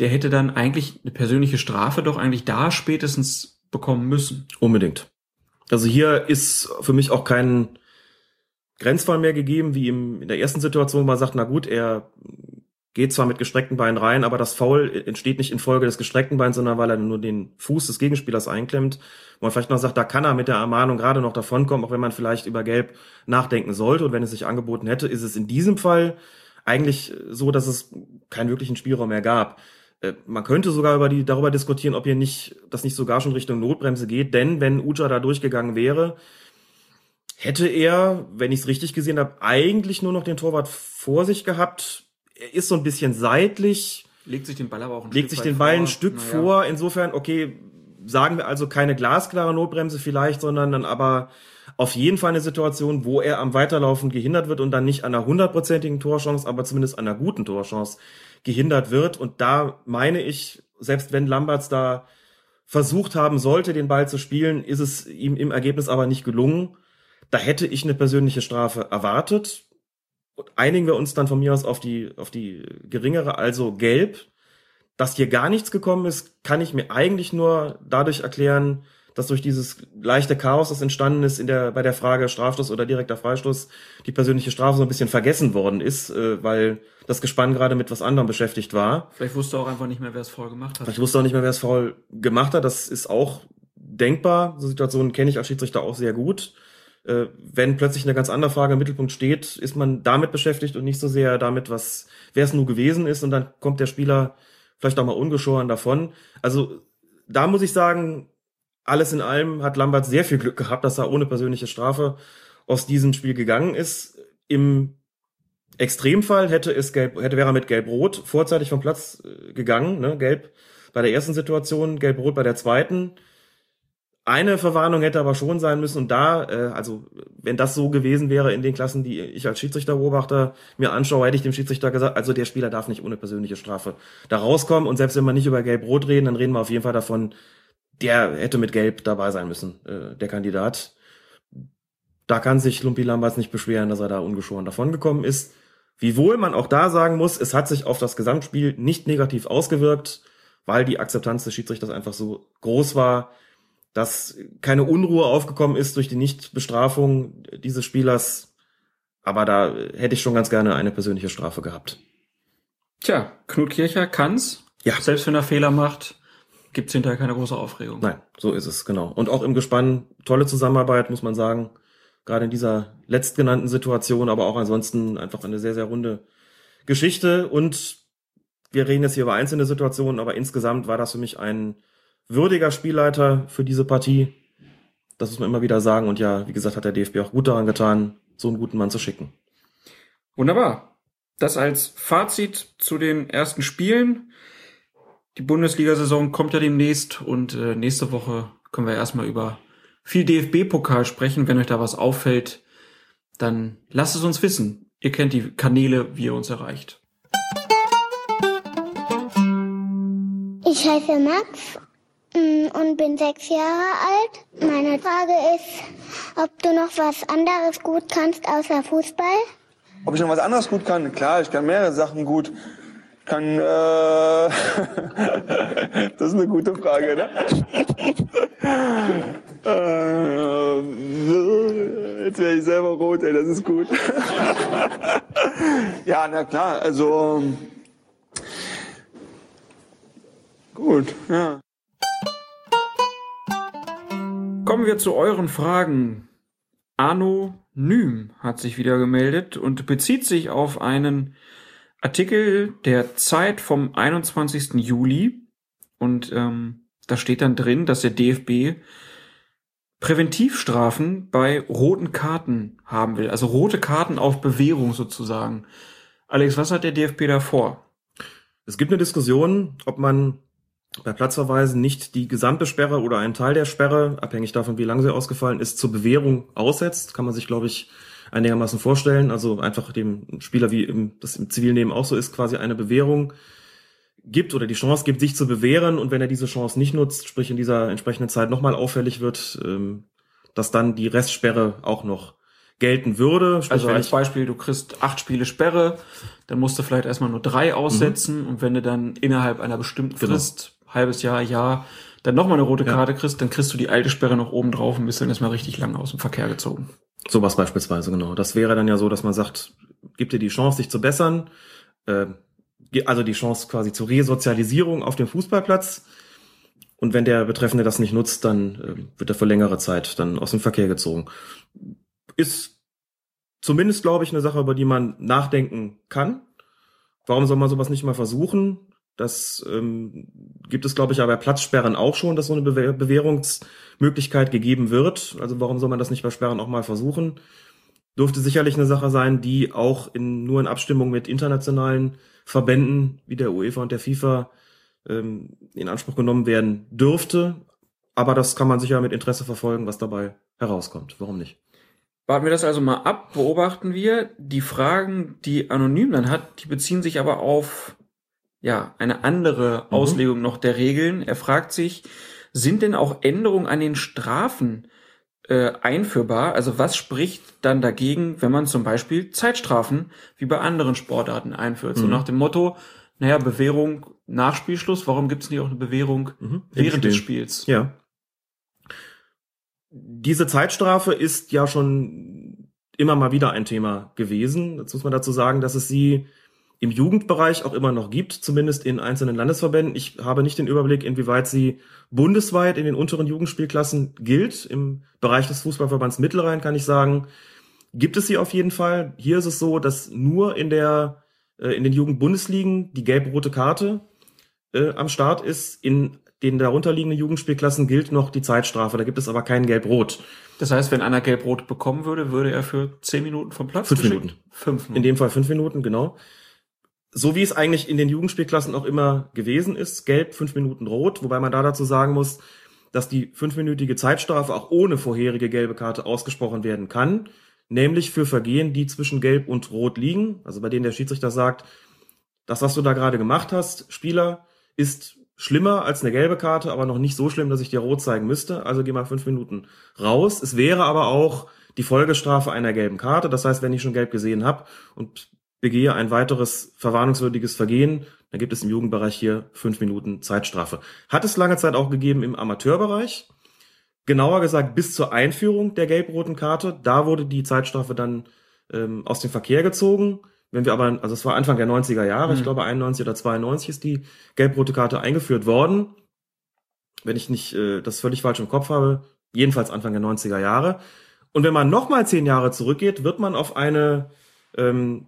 der hätte dann eigentlich eine persönliche Strafe doch eigentlich da spätestens bekommen müssen. Unbedingt. Also hier ist für mich auch kein Grenzfall mehr gegeben, wie im, in der ersten Situation, wo man sagt, na gut, er geht zwar mit gestreckten Beinen rein, aber das Foul entsteht nicht infolge des gestreckten Beins, sondern weil er nur den Fuß des Gegenspielers einklemmt. Wo man vielleicht noch sagt, da kann er mit der Ermahnung gerade noch davonkommen, auch wenn man vielleicht über Gelb nachdenken sollte. Und wenn es sich angeboten hätte, ist es in diesem Fall eigentlich so, dass es keinen wirklichen Spielraum mehr gab. Äh, Man könnte sogar über die, darüber diskutieren, ob hier nicht, das nicht sogar schon Richtung Notbremse geht, denn wenn Uja da durchgegangen wäre, hätte er, wenn ich es richtig gesehen habe, eigentlich nur noch den Torwart vor sich gehabt. Er ist so ein bisschen seitlich, Legt sich den Ball aber auch ein legt Stück sich weit den Ball vor. ein Stück Naja. vor. Insofern, okay, sagen wir also keine glasklare Notbremse vielleicht, sondern dann aber auf jeden Fall eine Situation, wo er am Weiterlaufen gehindert wird und dann nicht an einer hundertprozentigen Torchance, aber zumindest an einer guten Torchance gehindert wird. Und da meine ich, selbst wenn Lamberts da versucht haben sollte, den Ball zu spielen, ist es ihm im Ergebnis aber nicht gelungen. Da hätte ich eine persönliche Strafe erwartet. Und einigen wir uns dann von mir aus auf die, auf die geringere, also gelb. Dass hier gar nichts gekommen ist, kann ich mir eigentlich nur dadurch erklären, dass durch dieses leichte Chaos, das entstanden ist in der, bei der Frage Strafstoß oder direkter Freistoß, die persönliche Strafe so ein bisschen vergessen worden ist, äh, weil das Gespann gerade mit was anderem beschäftigt war. Vielleicht wusste auch einfach nicht mehr, wer es vorher gemacht hat. Ich wusste auch nicht mehr, wer es faul gemacht hat. Das ist auch denkbar. So Situationen kenne ich als Schiedsrichter auch sehr gut. Äh, wenn plötzlich eine ganz andere Frage im Mittelpunkt steht, ist man damit beschäftigt und nicht so sehr damit, was, wer es nun gewesen ist. Und dann kommt der Spieler vielleicht auch mal ungeschoren davon. Also da muss ich sagen, alles in allem hat Lambert sehr viel Glück gehabt, dass er ohne persönliche Strafe aus diesem Spiel gegangen ist. Im Extremfall hätte es gelb, hätte wäre er mit Gelb-Rot vorzeitig vom Platz äh, gegangen, ne? Gelb bei der ersten Situation, Gelb-Rot bei der zweiten. Eine Verwarnung hätte aber schon sein müssen und da, äh, also wenn das so gewesen wäre in den Klassen, die ich als Schiedsrichterbeobachter mir anschaue, hätte ich dem Schiedsrichter gesagt, also der Spieler darf nicht ohne persönliche Strafe da rauskommen und selbst wenn wir nicht über Gelb-Rot reden, dann reden wir auf jeden Fall davon, der hätte mit Gelb dabei sein müssen, äh, der Kandidat. Da kann sich Lumpi Lamberts nicht beschweren, dass er da ungeschoren davongekommen ist. Wiewohl man auch da sagen muss, es hat sich auf das Gesamtspiel nicht negativ ausgewirkt, weil die Akzeptanz des Schiedsrichters einfach so groß war, dass keine Unruhe aufgekommen ist durch die Nichtbestrafung dieses Spielers. Aber da hätte ich schon ganz gerne eine persönliche Strafe gehabt. Tja, Knut Kircher kann's. Ja. Selbst wenn er Fehler macht, gibt's hinterher keine große Aufregung. Nein, so ist es, genau. Und auch im Gespann tolle Zusammenarbeit, muss man sagen. Gerade in dieser letztgenannten Situation, aber auch ansonsten einfach eine sehr, sehr runde Geschichte. Und wir reden jetzt hier über einzelne Situationen, aber insgesamt war das für mich ein würdiger Spielleiter für diese Partie. Das muss man immer wieder sagen. Und ja, wie gesagt, hat der DFB auch gut daran getan, so einen guten Mann zu schicken. Wunderbar. Das als Fazit zu den ersten Spielen. Die Bundesliga-Saison kommt ja demnächst und äh, nächste Woche können wir erstmal über viel DFB-Pokal sprechen. Wenn euch da was auffällt, dann lasst es uns wissen. Ihr kennt die Kanäle, wie ihr uns erreicht. Ich heiße Max und bin sechs Jahre alt. Meine Frage ist, ob du noch was anderes gut kannst außer Fußball? Ob ich noch was anderes gut kann? Klar, ich kann mehrere Sachen gut. Ich kann, äh, das ist eine gute Frage, ne? äh, jetzt wäre ich selber rot, ey, das ist gut. ja, na klar, also, gut, ja. Kommen wir zu euren Fragen. Anonym hat sich wieder gemeldet und bezieht sich auf einen Artikel der Zeit vom 21. Juli. Und ähm, da steht dann drin, dass der DFB Präventivstrafen bei roten Karten haben will. Also rote Karten auf Bewährung sozusagen. Alex, was hat der DFB da vor? Es gibt eine Diskussion, ob man bei Platzverweisen nicht die gesamte Sperre oder einen Teil der Sperre, abhängig davon, wie lang sie ausgefallen ist, zur Bewährung aussetzt. Kann man sich, glaube ich, einigermaßen vorstellen. Also einfach dem Spieler, wie im, das im Zivilnehmen auch so ist, quasi eine Bewährung gibt oder die Chance gibt, sich zu bewähren. Und wenn er diese Chance nicht nutzt, sprich in dieser entsprechenden Zeit nochmal auffällig wird, ähm, dass dann die Restsperre auch noch gelten würde. Sprich, Also als Beispiel, du kriegst acht Spiele Sperre, dann musst du vielleicht erstmal nur drei aussetzen und wenn du dann innerhalb einer bestimmten Genau. Frist, halbes Jahr, Jahr, dann nochmal eine rote Karte kriegst, dann kriegst du die alte Sperre noch oben drauf und bist dann erstmal richtig lange aus dem Verkehr gezogen. Sowas beispielsweise, genau. Das wäre dann ja so, dass man sagt, gibt dir die Chance, dich zu bessern, äh, also die Chance quasi zur Resozialisierung auf dem Fußballplatz. Und wenn der Betreffende das nicht nutzt, dann äh, wird er für längere Zeit dann aus dem Verkehr gezogen. Ist zumindest, glaube ich, eine Sache, über die man nachdenken kann. Warum soll man sowas nicht mal versuchen? Das ähm, gibt es, glaube ich, aber bei Platzsperren auch schon, dass so eine Bewehr Bewährungsmöglichkeit gegeben wird. Also warum soll man das nicht bei Sperren auch mal versuchen? Dürfte sicherlich eine Sache sein, die auch in, nur in Abstimmung mit internationalen Verbänden wie der UEFA und der FIFA ähm, in Anspruch genommen werden dürfte. Aber das kann man sicher mit Interesse verfolgen, was dabei herauskommt. Warum nicht? Warten wir das also mal ab, beobachten wir. Die Fragen, die Anonym dann hat, die beziehen sich aber auf ja, eine andere mhm. Auslegung noch der Regeln. Er fragt sich, sind denn auch Änderungen an den Strafen äh, einführbar? Also was spricht dann dagegen, wenn man zum Beispiel Zeitstrafen wie bei anderen Sportarten einführt? Mhm. So nach dem Motto, naja, Bewährung nach Spielschluss, warum gibt es nicht auch eine Bewährung mhm. während des Spiels? Ja. Diese Zeitstrafe ist ja schon immer mal wieder ein Thema gewesen. Jetzt muss man dazu sagen, dass es sie im Jugendbereich auch immer noch gibt, zumindest in einzelnen Landesverbänden. Ich habe nicht den Überblick, inwieweit sie bundesweit in den unteren Jugendspielklassen gilt. Im Bereich des Fußballverbands Mittelrhein kann ich sagen, gibt es sie auf jeden Fall. Hier ist es so, dass nur in der äh, in den Jugendbundesligen die gelb-rote Karte äh, am Start ist. In den darunterliegenden Jugendspielklassen gilt noch die Zeitstrafe. Da gibt es aber kein Gelb-Rot. Das heißt, wenn einer Gelb-Rot bekommen würde, würde er für zehn Minuten vom Platz Fünf Minuten. Fünf Minuten. In dem Fall fünf Minuten, genau so wie es eigentlich in den Jugendspielklassen auch immer gewesen ist, gelb, fünf Minuten rot, wobei man da dazu sagen muss, dass die fünfminütige Zeitstrafe auch ohne vorherige gelbe Karte ausgesprochen werden kann, nämlich für Vergehen, die zwischen gelb und rot liegen, also bei denen der Schiedsrichter sagt, das, was du da gerade gemacht hast, Spieler, ist schlimmer als eine gelbe Karte, aber noch nicht so schlimm, dass ich dir rot zeigen müsste, also geh mal fünf Minuten raus. Es wäre aber auch die Folgestrafe einer gelben Karte, das heißt, wenn ich schon gelb gesehen habe und begehe ein weiteres verwarnungswürdiges Vergehen, dann gibt es im Jugendbereich hier fünf Minuten Zeitstrafe. Hat es lange Zeit auch gegeben im Amateurbereich. Genauer gesagt bis zur Einführung der gelb-roten Karte. Da wurde die Zeitstrafe dann ähm, aus dem Verkehr gezogen. Wenn wir aber, also es war Anfang der 90er Jahre, mhm. ich glaube 91 oder 92 ist die gelb-rote Karte eingeführt worden. Wenn ich nicht äh, das völlig falsch im Kopf habe, jedenfalls Anfang der 90er Jahre. Und wenn man nochmal zehn Jahre zurückgeht, wird man auf eine ähm,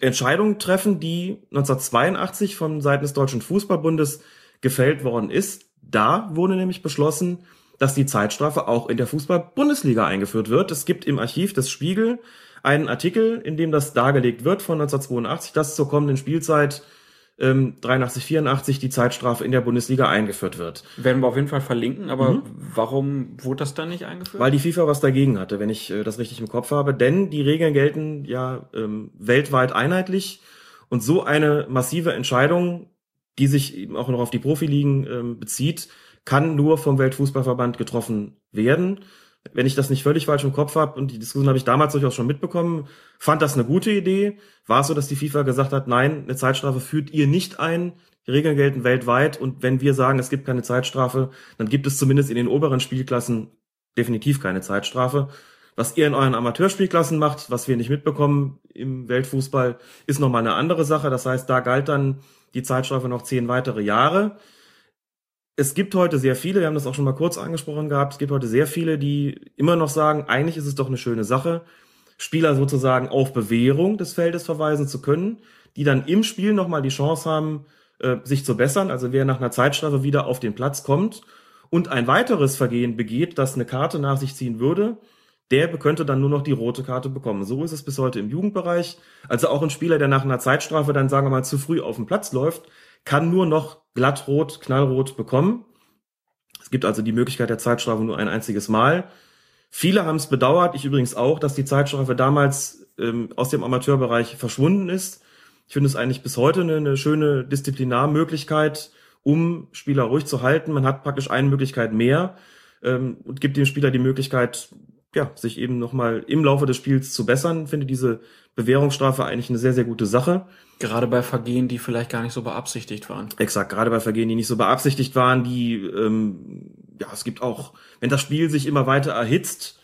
Entscheidung treffen, die 1982 von Seiten des Deutschen Fußballbundes gefällt worden ist. Da wurde nämlich beschlossen, dass die Zeitstrafe auch in der Fußball-Bundesliga eingeführt wird. Es gibt im Archiv des Spiegel einen Artikel, in dem das dargelegt wird von 1982, dass zur kommenden Spielzeit ähm, 83, 84 die Zeitstrafe in der Bundesliga eingeführt wird. Werden wir auf jeden Fall verlinken, aber mhm. warum wurde das dann nicht eingeführt? Weil die FIFA was dagegen hatte, wenn ich äh, das richtig im Kopf habe. Denn die Regeln gelten ja ähm, weltweit einheitlich und so eine massive Entscheidung, die sich eben auch noch auf die Profiligen ähm, bezieht, kann nur vom Weltfußballverband getroffen werden wenn ich das nicht völlig falsch im Kopf habe, und die Diskussion habe ich damals durchaus schon mitbekommen, fand das eine gute Idee. War es so, dass die FIFA gesagt hat, nein, eine Zeitstrafe führt ihr nicht ein, die Regeln gelten weltweit und wenn wir sagen, es gibt keine Zeitstrafe, dann gibt es zumindest in den oberen Spielklassen definitiv keine Zeitstrafe. Was ihr in euren Amateurspielklassen macht, was wir nicht mitbekommen im Weltfußball, ist nochmal eine andere Sache. Das heißt, da galt dann die Zeitstrafe noch zehn weitere Jahre es gibt heute sehr viele, wir haben das auch schon mal kurz angesprochen gehabt, es gibt heute sehr viele, die immer noch sagen, eigentlich ist es doch eine schöne Sache, Spieler sozusagen auf Bewährung des Feldes verweisen zu können, die dann im Spiel nochmal die Chance haben, äh, sich zu bessern. Also wer nach einer Zeitstrafe wieder auf den Platz kommt und ein weiteres Vergehen begeht, das eine Karte nach sich ziehen würde, der könnte dann nur noch die rote Karte bekommen. So ist es bis heute im Jugendbereich. Also auch ein Spieler, der nach einer Zeitstrafe dann, sagen wir mal, zu früh auf den Platz läuft, kann nur noch glattrot, knallrot bekommen. Es gibt also die Möglichkeit der Zeitstrafe nur ein einziges Mal. Viele haben es bedauert, ich übrigens auch, dass die Zeitstrafe damals ähm, aus dem Amateurbereich verschwunden ist. Ich finde es eigentlich bis heute eine, eine schöne Disziplinarmöglichkeit, um Spieler ruhig zu halten. Man hat praktisch eine Möglichkeit mehr ähm, und gibt dem Spieler die Möglichkeit, ja, sich eben nochmal im Laufe des Spiels zu bessern. Finde diese Bewährungsstrafe eigentlich eine sehr, sehr gute Sache. Gerade bei Vergehen, die vielleicht gar nicht so beabsichtigt waren. Exakt, gerade bei Vergehen, die nicht so beabsichtigt waren, die, ähm, ja, es gibt auch, wenn das Spiel sich immer weiter erhitzt,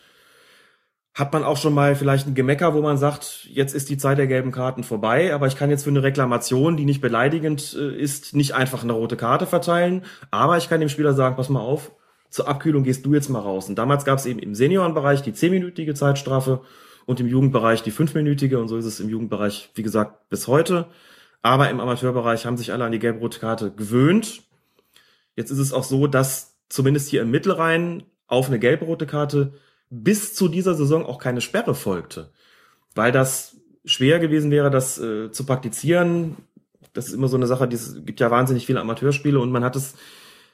hat man auch schon mal vielleicht ein Gemecker, wo man sagt, jetzt ist die Zeit der gelben Karten vorbei, aber ich kann jetzt für eine Reklamation, die nicht beleidigend äh, ist, nicht einfach eine rote Karte verteilen, aber ich kann dem Spieler sagen, pass mal auf, zur Abkühlung gehst du jetzt mal raus. Und damals gab es eben im Seniorenbereich die zehnminütige Zeitstrafe und im Jugendbereich die fünfminütige und so ist es im Jugendbereich, wie gesagt, bis heute. Aber im Amateurbereich haben sich alle an die gelb-rote Karte gewöhnt. Jetzt ist es auch so, dass zumindest hier im Mittelrhein auf eine gelb-rote Karte bis zu dieser Saison auch keine Sperre folgte. Weil das schwer gewesen wäre, das äh, zu praktizieren. Das ist immer so eine Sache, die es gibt ja wahnsinnig viele Amateurspiele und man hat es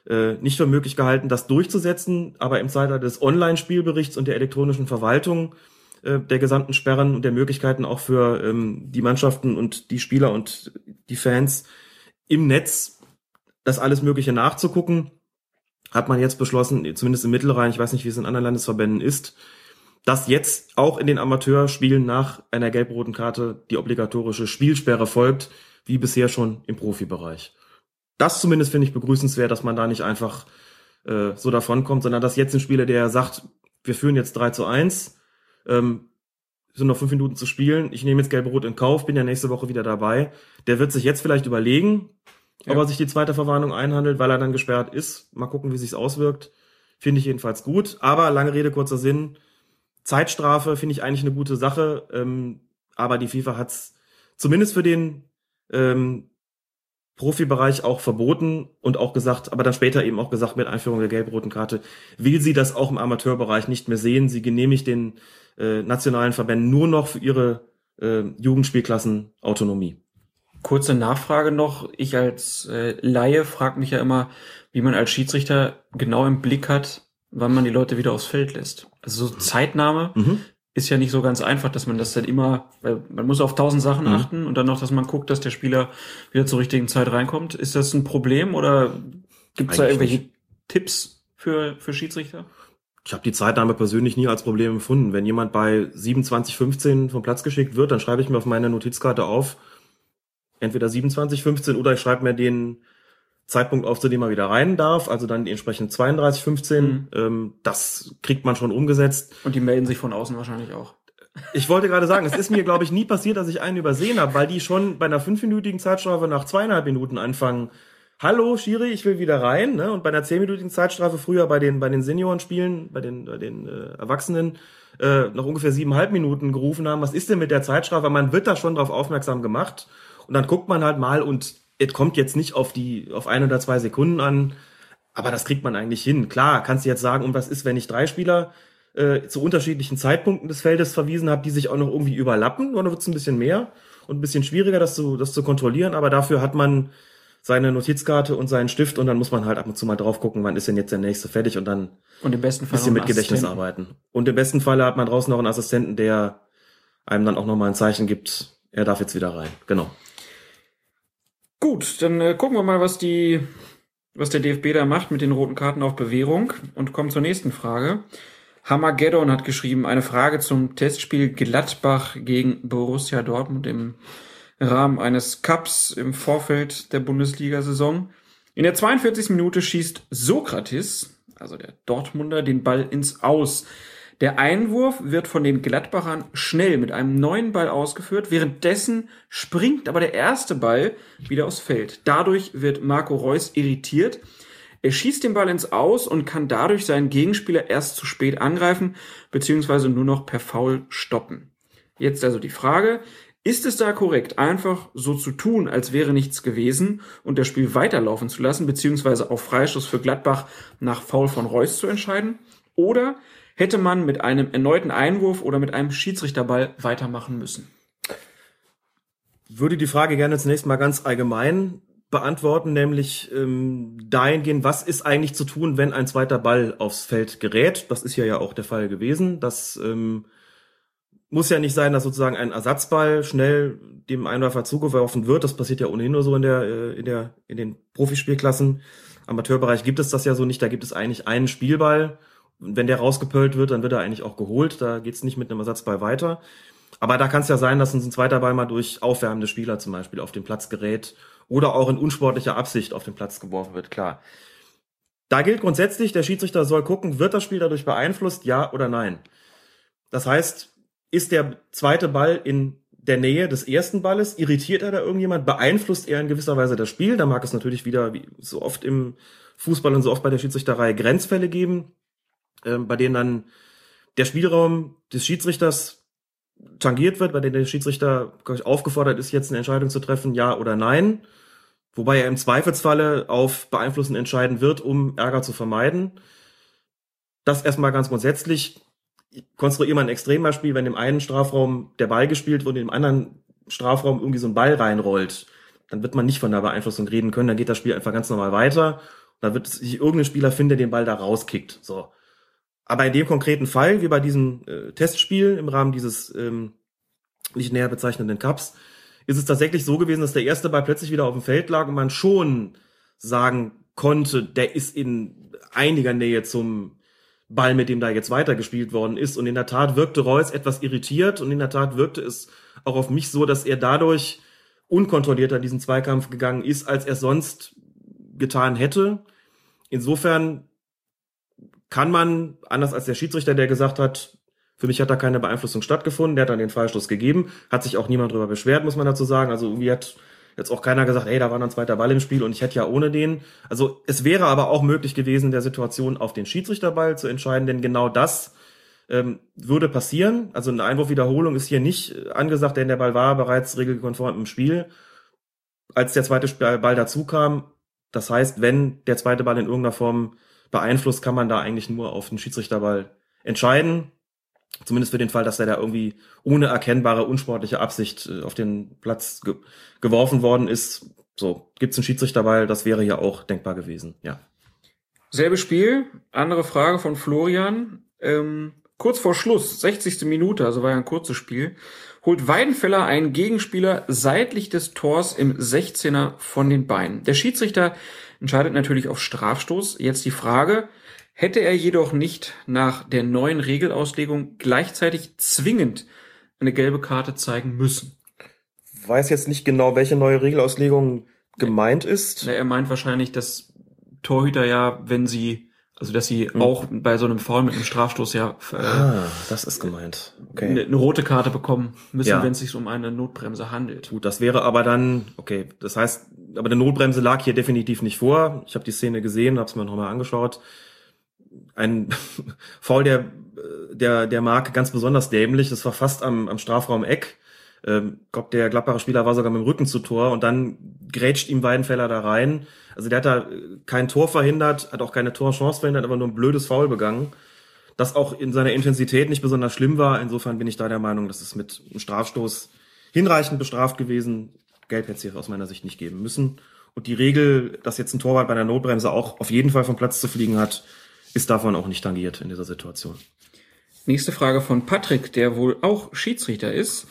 äh, nicht für möglich gehalten, das durchzusetzen. Aber im Zeitalter des Online-Spielberichts und der elektronischen Verwaltung äh, der gesamten Sperren und der Möglichkeiten auch für ähm, die Mannschaften und die Spieler und die Fans im Netz das alles Mögliche nachzugucken, hat man jetzt beschlossen, zumindest im Mittelrhein, ich weiß nicht, wie es in anderen Landesverbänden ist, dass jetzt auch in den Amateurspielen nach einer gelb-roten Karte die obligatorische Spielsperre folgt, wie bisher schon im Profibereich. Das zumindest finde ich begrüßenswert, dass man da nicht einfach äh, so davonkommt, sondern dass jetzt ein Spieler, der sagt, wir führen jetzt 3 zu 1, ähm, sind noch fünf Minuten zu spielen, ich nehme jetzt gelb-rot in Kauf, bin ja nächste Woche wieder dabei, der wird sich jetzt vielleicht überlegen, ja. ob er sich die zweite Verwarnung einhandelt, weil er dann gesperrt ist. Mal gucken, wie sich's auswirkt. Finde ich jedenfalls gut. Aber lange Rede, kurzer Sinn. Zeitstrafe finde ich eigentlich eine gute Sache. Ähm, aber die FIFA hat's zumindest für den ähm, Profibereich auch verboten und auch gesagt, aber dann später eben auch gesagt mit Einführung der gelb-roten Karte, will sie das auch im Amateurbereich nicht mehr sehen. Sie genehmigt den äh, nationalen Verbänden nur noch für ihre äh, Jugendspielklassen Autonomie. Kurze Nachfrage noch. Ich als äh, Laie frage mich ja immer, wie man als Schiedsrichter genau im Blick hat, wann man die Leute wieder aufs Feld lässt. Also so Zeitnahme mhm. Ist ja nicht so ganz einfach, dass man das dann immer, weil man muss auf tausend Sachen mhm. achten und dann noch, dass man guckt, dass der Spieler wieder zur richtigen Zeit reinkommt. Ist das ein Problem oder gibt es da irgendwelche nicht. Tipps für, für Schiedsrichter? Ich habe die Zeitnahme persönlich nie als Problem empfunden. Wenn jemand bei 27,15 vom Platz geschickt wird, dann schreibe ich mir auf meine Notizkarte auf, entweder 27, 15 oder ich schreibe mir den Zeitpunkt auf, zu dem er wieder rein darf, also dann entsprechend 32, 15. Mhm. Ähm, das kriegt man schon umgesetzt. Und die melden sich von außen wahrscheinlich auch. Ich wollte gerade sagen, es ist mir, glaube ich, nie passiert, dass ich einen übersehen habe, weil die schon bei einer fünfminütigen Zeitstrafe nach zweieinhalb Minuten anfangen. Hallo, Schiri, ich will wieder rein. Ne? Und bei einer zehnminütigen Zeitstrafe früher bei den, bei den Seniorenspielen, bei den, bei den äh, Erwachsenen, äh, noch ungefähr siebeneinhalb Minuten gerufen haben, was ist denn mit der Zeitstrafe? Man wird da schon darauf aufmerksam gemacht. Und dann guckt man halt mal und es kommt jetzt nicht auf die, auf ein oder zwei Sekunden an, aber das kriegt man eigentlich hin. Klar, kannst du jetzt sagen, und was ist, wenn ich drei Spieler äh, zu unterschiedlichen Zeitpunkten des Feldes verwiesen habe, die sich auch noch irgendwie überlappen, oder wird es ein bisschen mehr und ein bisschen schwieriger, das zu, das zu kontrollieren, aber dafür hat man seine Notizkarte und seinen Stift und dann muss man halt ab und zu mal drauf gucken, wann ist denn jetzt der nächste fertig und dann und im besten Fall bisschen mit Gedächtnis arbeiten. Und im besten Fall hat man draußen noch einen Assistenten, der einem dann auch noch mal ein Zeichen gibt, er darf jetzt wieder rein. Genau. Gut, dann äh, gucken wir mal, was die, was der DFB da macht mit den roten Karten auf Bewährung und kommen zur nächsten Frage. Hammergeddon hat geschrieben, eine Frage zum Testspiel Gladbach gegen Borussia Dortmund im Rahmen eines Cups im Vorfeld der Bundesliga-Saison. In der 42. Minute schießt Sokrates, also der Dortmunder, den Ball ins Aus. Der Einwurf wird von den Gladbachern schnell mit einem neuen Ball ausgeführt. Währenddessen springt aber der erste Ball wieder aufs Feld. Dadurch wird Marco Reus irritiert. Er schießt den Ball ins Aus und kann dadurch seinen Gegenspieler erst zu spät angreifen, beziehungsweise nur noch per Foul stoppen. Jetzt also die Frage, ist es da korrekt, einfach so zu tun, als wäre nichts gewesen und das Spiel weiterlaufen zu lassen, beziehungsweise auf Freischuss für Gladbach nach Foul von Reus zu entscheiden? Oder hätte man mit einem erneuten Einwurf oder mit einem Schiedsrichterball weitermachen müssen? Würde die Frage gerne zunächst mal ganz allgemein beantworten, nämlich ähm, dahingehend, was ist eigentlich zu tun, wenn ein zweiter Ball aufs Feld gerät? Das ist ja ja auch der Fall gewesen. Das ähm, muss ja nicht sein, dass sozusagen ein Ersatzball schnell dem Einwerfer zugeworfen wird. Das passiert ja ohnehin nur so in der äh, in der in den Profispielklassen. Amateurbereich gibt es das ja so nicht. Da gibt es eigentlich einen Spielball wenn der rausgepölt wird, dann wird er eigentlich auch geholt. Da geht's nicht mit einem Ersatzball weiter. Aber da kann es ja sein, dass uns ein zweiter Ball mal durch aufwärmende Spieler zum Beispiel auf den Platz gerät oder auch in unsportlicher Absicht auf den Platz geworfen wird, klar. Da gilt grundsätzlich, der Schiedsrichter soll gucken, wird das Spiel dadurch beeinflusst, ja oder nein. Das heißt, ist der zweite Ball in der Nähe des ersten Balles, irritiert er da irgendjemand, beeinflusst er in gewisser Weise das Spiel, da mag es natürlich wieder, wie so oft im Fußball und so oft bei der Schiedsrichterei, Grenzfälle geben, äh, bei denen dann der Spielraum des Schiedsrichters tangiert wird, bei der der Schiedsrichter aufgefordert ist, jetzt eine Entscheidung zu treffen, ja oder nein. Wobei er im Zweifelsfalle auf Beeinflussen entscheiden wird, um Ärger zu vermeiden. Das erstmal ganz grundsätzlich. Konstruiere mal ein Extrembeispiel, wenn im einen Strafraum der Ball gespielt wird und im anderen Strafraum irgendwie so ein Ball reinrollt, dann wird man nicht von der Beeinflussung reden können, dann geht das Spiel einfach ganz normal weiter. Da wird sich irgendein Spieler finden, der den Ball da rauskickt. So. Aber in dem konkreten Fall, wie bei diesem äh, Testspiel im Rahmen dieses ähm, nicht näher bezeichnenden Cups, ist es tatsächlich so gewesen, dass der erste Ball plötzlich wieder auf dem Feld lag und man schon sagen konnte, der ist in einiger Nähe zum Ball, mit dem da jetzt weitergespielt worden ist. Und in der Tat wirkte Reus etwas irritiert und in der Tat wirkte es auch auf mich so, dass er dadurch unkontrollierter in diesen Zweikampf gegangen ist, als er sonst getan hätte. Insofern kann man, anders als der Schiedsrichter, der gesagt hat, für mich hat da keine Beeinflussung stattgefunden, der hat dann den Freistoß gegeben, hat sich auch niemand drüber beschwert, muss man dazu sagen. Also irgendwie hat jetzt auch keiner gesagt, ey, da war ein zweiter Ball im Spiel und ich hätte ja ohne den. Also es wäre aber auch möglich gewesen, der Situation auf den Schiedsrichterball zu entscheiden, denn genau das ähm, würde passieren. Also eine Einwurfwiederholung ist hier nicht angesagt, denn der Ball war bereits regelkonform im Spiel. Als der zweite Ball dazu kam, das heißt, wenn der zweite Ball in irgendeiner Form beeinflusst, kann man da eigentlich nur auf den Schiedsrichterball entscheiden. Zumindest für den Fall, dass er da irgendwie ohne erkennbare unsportliche Absicht äh, auf den Platz ge geworfen worden ist. So, gibt's einen Schiedsrichterball, das wäre ja auch denkbar gewesen, ja. Selbes Spiel, andere Frage von Florian. Ähm, kurz vor Schluss, 60. Minute, also war ja ein kurzes Spiel, holt Weidenfeller einen Gegenspieler seitlich des Tors im 16er von den Beinen. Der Schiedsrichter entscheidet natürlich auf Strafstoß. Jetzt die Frage, hätte er jedoch nicht nach der neuen Regelauslegung gleichzeitig zwingend eine gelbe Karte zeigen müssen? Weiß jetzt nicht genau, welche neue Regelauslegung gemeint ist. Na, er meint wahrscheinlich, dass Torhüter ja, wenn sie also dass sie mhm. auch bei so einem Foul mit einem Strafstoß ja äh, ah, das ist gemeint. Okay. Eine, eine rote Karte bekommen müssen, ja. wenn es sich um eine Notbremse handelt. Gut, das wäre aber dann, okay, das heißt, aber eine Notbremse lag hier definitiv nicht vor. Ich habe die Szene gesehen, habe es mir nochmal angeschaut. Ein Foul der, der, der Marke ganz besonders dämlich. Das war fast am, am Strafraum Eck. Ähm, glaub, der Gladbacher Spieler war sogar mit dem Rücken zu Tor und dann grätscht ihm Weidenfeller da rein. Also der hat da kein Tor verhindert, hat auch keine Torchance verhindert, aber nur ein blödes Foul begangen. Das auch in seiner Intensität nicht besonders schlimm war. Insofern bin ich da der Meinung, dass es mit einem Strafstoß hinreichend bestraft gewesen. Gelb hätte es hier aus meiner Sicht nicht geben müssen. Und die Regel, dass jetzt ein Torwart bei einer Notbremse auch auf jeden Fall vom Platz zu fliegen hat, ist davon auch nicht tangiert in dieser Situation. Nächste Frage von Patrick, der wohl auch Schiedsrichter ist.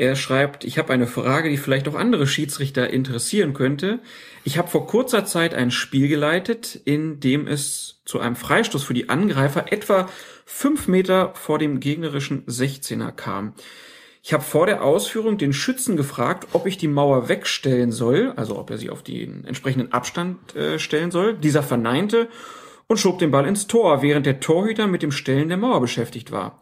Er schreibt, ich habe eine Frage, die vielleicht auch andere Schiedsrichter interessieren könnte. Ich habe vor kurzer Zeit ein Spiel geleitet, in dem es zu einem Freistoß für die Angreifer etwa fünf Meter vor dem gegnerischen 16er kam. Ich habe vor der Ausführung den Schützen gefragt, ob ich die Mauer wegstellen soll, also ob er sie auf den entsprechenden Abstand äh, stellen soll. Dieser verneinte und schob den Ball ins Tor, während der Torhüter mit dem Stellen der Mauer beschäftigt war.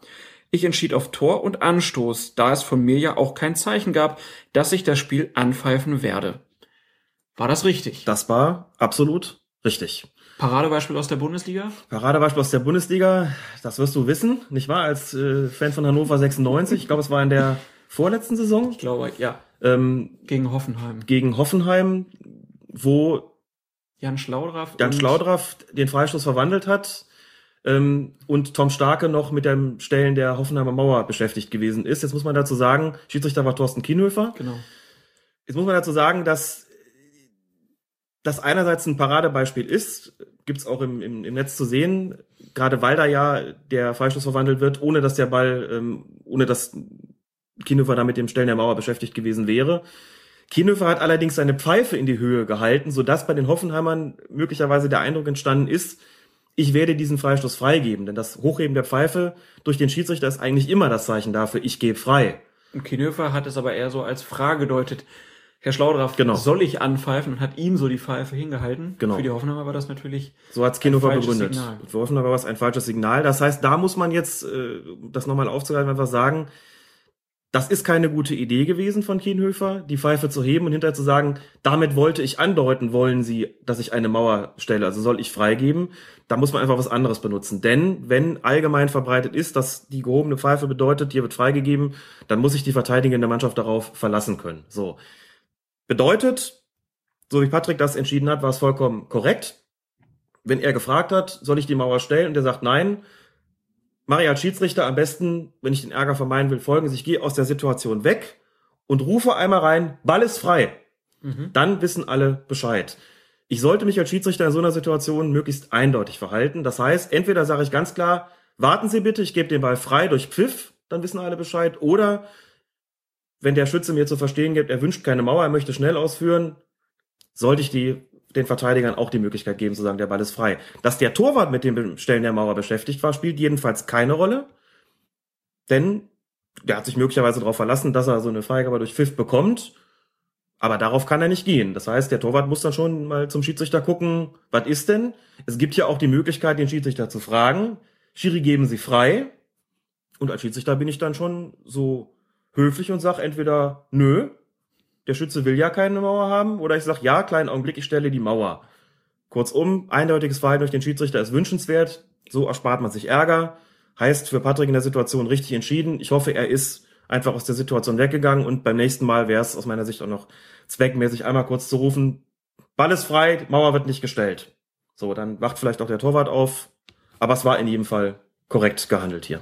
Ich entschied auf Tor und Anstoß, da es von mir ja auch kein Zeichen gab, dass ich das Spiel anpfeifen werde. War das richtig? Das war absolut richtig. Paradebeispiel aus der Bundesliga? Paradebeispiel aus der Bundesliga, das wirst du wissen, nicht wahr? Als äh, Fan von Hannover 96, ich glaube, es war in der vorletzten Saison. Ich glaube, ja. Ähm, gegen Hoffenheim. Gegen Hoffenheim, wo Jan Schlaudraff, Jan Schlaudraff den Freistoß verwandelt hat ähm, und Tom Starke noch mit dem Stellen der Hoffenheimer Mauer beschäftigt gewesen ist. Jetzt muss man dazu sagen, Schiedsrichter war Thorsten Kienhöfer. Genau. Jetzt muss man dazu sagen, dass das einerseits ein Paradebeispiel ist, gibt's auch im, im, im Netz zu sehen, gerade weil da ja der Freistoß verwandelt wird, ohne dass der Ball, ähm, ohne dass Kienhöfer da mit dem Stellen der Mauer beschäftigt gewesen wäre. Kienhöfer hat allerdings seine Pfeife in die Höhe gehalten, sodass bei den Hoffenheimern möglicherweise der Eindruck entstanden ist, ich werde diesen Freistoß freigeben. Denn das Hochheben der Pfeife durch den Schiedsrichter ist eigentlich immer das Zeichen dafür, ich gebe frei. Und Kinöfer hat es aber eher so als Frage gedeutet. Herr Schlaudraff, genau. soll ich anpfeifen und hat ihm so die Pfeife hingehalten. Genau. Für die Hoffenheimer war das natürlich So hat's Kinhofer begründet. Signal. Für Hoffenheim war es ein falsches Signal. Das heißt, da muss man jetzt, äh, das nochmal aufzugreifen, einfach sagen, Das ist keine gute Idee gewesen von Kienhöfer, die Pfeife zu heben und hinterher zu sagen, damit wollte ich andeuten, wollen Sie, dass ich eine Mauer stelle, also soll ich freigeben. Da muss man einfach was anderes benutzen. Denn wenn allgemein verbreitet ist, dass die gehobene Pfeife bedeutet, hier wird freigegeben, dann muss sich die verteidigende Mannschaft darauf verlassen können. So. Bedeutet, so wie Patrick das entschieden hat, war es vollkommen korrekt. Wenn er gefragt hat, soll ich die Mauer stellen und der sagt nein, mache ich als Schiedsrichter am besten, wenn ich den Ärger vermeiden will, folgendes. Ich gehe aus der Situation weg und rufe einmal rein, Ball ist frei. Mhm. Dann wissen alle Bescheid. Ich sollte mich als Schiedsrichter in so einer Situation möglichst eindeutig verhalten. Das heißt, entweder sage ich ganz klar, warten Sie bitte, ich gebe den Ball frei durch Pfiff, dann wissen alle Bescheid. Oder wenn der Schütze mir zu verstehen gibt, er wünscht keine Mauer, er möchte schnell ausführen, sollte ich die den Verteidigern auch die Möglichkeit geben zu sagen, der Ball ist frei. Dass der Torwart mit dem Stellen der Mauer beschäftigt war, spielt jedenfalls keine Rolle. Denn der hat sich möglicherweise darauf verlassen, dass er so eine Freigabe durch Pfiff bekommt. Aber darauf kann er nicht gehen. Das heißt, der Torwart muss dann schon mal zum Schiedsrichter gucken, was ist denn? Es gibt ja auch die Möglichkeit, den Schiedsrichter zu fragen. Schiri geben Sie frei. Und als Schiedsrichter bin ich dann schon so höflich und sag entweder nö, der Schütze will ja keine Mauer haben, oder ich sage, ja, kleinen Augenblick, ich stelle die Mauer. Kurzum, eindeutiges Verhalten durch den Schiedsrichter ist wünschenswert, so erspart man sich Ärger. Heißt für Patrick in der Situation richtig entschieden. Ich hoffe, er ist einfach aus der Situation weggegangen und beim nächsten Mal wäre es aus meiner Sicht auch noch zweckmäßig einmal kurz zu rufen, Ball ist frei, Mauer wird nicht gestellt. So, dann wacht vielleicht auch der Torwart auf, aber es war in jedem Fall korrekt gehandelt hier.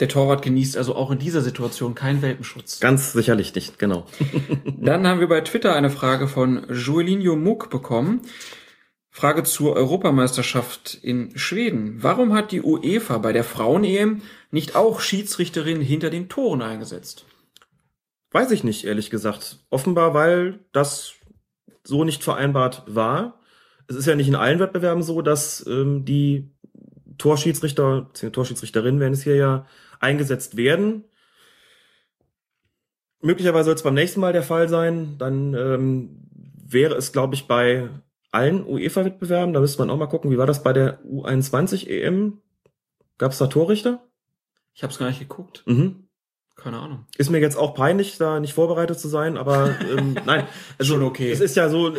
Der Torwart genießt also auch in dieser Situation keinen Welpenschutz. Ganz sicherlich nicht, genau. Dann haben wir bei Twitter eine Frage von Joelinho Muck bekommen. Frage zur Europameisterschaft in Schweden. Warum hat die UEFA bei der Frauen-EM nicht auch Schiedsrichterin hinter den Toren eingesetzt? Weiß ich nicht, ehrlich gesagt. Offenbar, weil das so nicht vereinbart war. Es ist ja nicht in allen Wettbewerben so, dass ähm, die Torschiedsrichter, Torschiedsrichterinnen werden es hier ja eingesetzt werden. Möglicherweise soll es beim nächsten Mal der Fall sein. Dann ähm, wäre es, glaube ich, bei allen UEFA-Wettbewerben, da müsste man auch mal gucken, wie war das bei der U21 EM? Gab es da Torrichter? Ich habe es gar nicht geguckt. Mhm. Keine Ahnung. Ist mir jetzt auch peinlich, da nicht vorbereitet zu sein, aber ähm, nein, also, schon okay. Es ist ja so,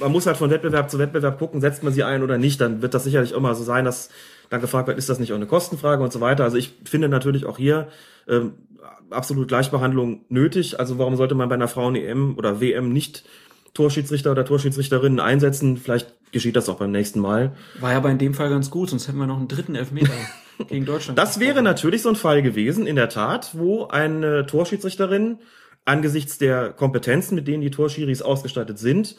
man muss halt von Wettbewerb zu Wettbewerb gucken, setzt man sie ein oder nicht, dann wird das sicherlich immer so sein, dass dann gefragt wird, ist das nicht auch eine Kostenfrage und so weiter. Also ich finde natürlich auch hier ähm, absolut Gleichbehandlung nötig. Also warum sollte man bei einer Frauen-EM oder WM nicht Torschiedsrichter oder Torschiedsrichterinnen einsetzen? Vielleicht geschieht das auch beim nächsten Mal. War ja aber in dem Fall ganz gut, sonst hätten wir noch einen dritten Elfmeter gegen Deutschland. Das wäre natürlich so ein Fall gewesen, in der Tat, wo eine Torschiedsrichterin angesichts der Kompetenzen, mit denen die Torschiris ausgestattet sind,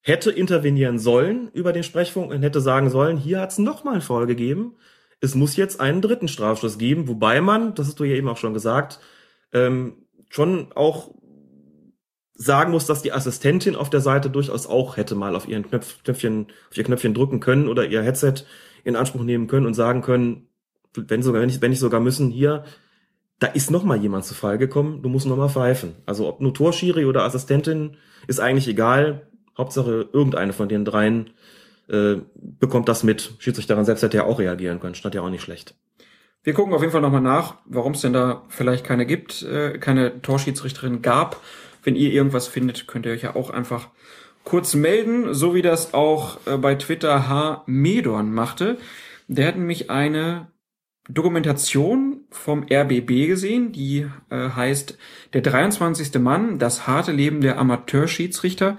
hätte intervenieren sollen über den Sprechfunk und hätte sagen sollen, hier hat es nochmal einen Fall gegeben. Es muss jetzt einen dritten Strafstoß geben, wobei man, das hast du ja eben auch schon gesagt, ähm, schon auch sagen muss, dass die Assistentin auf der Seite durchaus auch hätte mal auf ihren Knöpf, Knöpfchen, auf ihr Knöpfchen drücken können oder ihr Headset in Anspruch nehmen können und sagen können, wenn sogar, wenn ich, wenn ich sogar müssen, hier, da ist noch mal jemand zu Fall gekommen, du musst noch mal pfeifen. Also ob nur Torschiri oder Assistentin, ist eigentlich egal. Hauptsache irgendeine von den dreien äh, bekommt das mit. Schiedsrichterin selbst hätte ja auch reagieren können, stand ja auch nicht schlecht. Wir gucken auf jeden Fall nochmal nach, warum es denn da vielleicht keine gibt, äh, keine Torschiedsrichterin gab. Wenn ihr irgendwas findet, könnt ihr euch ja auch einfach kurz melden, so wie das auch äh, bei Twitter H. Medorn machte. Der hat nämlich eine Dokumentation vom RBB gesehen, die äh, heißt Der 23. Mann, das harte Leben der Amateurschiedsrichter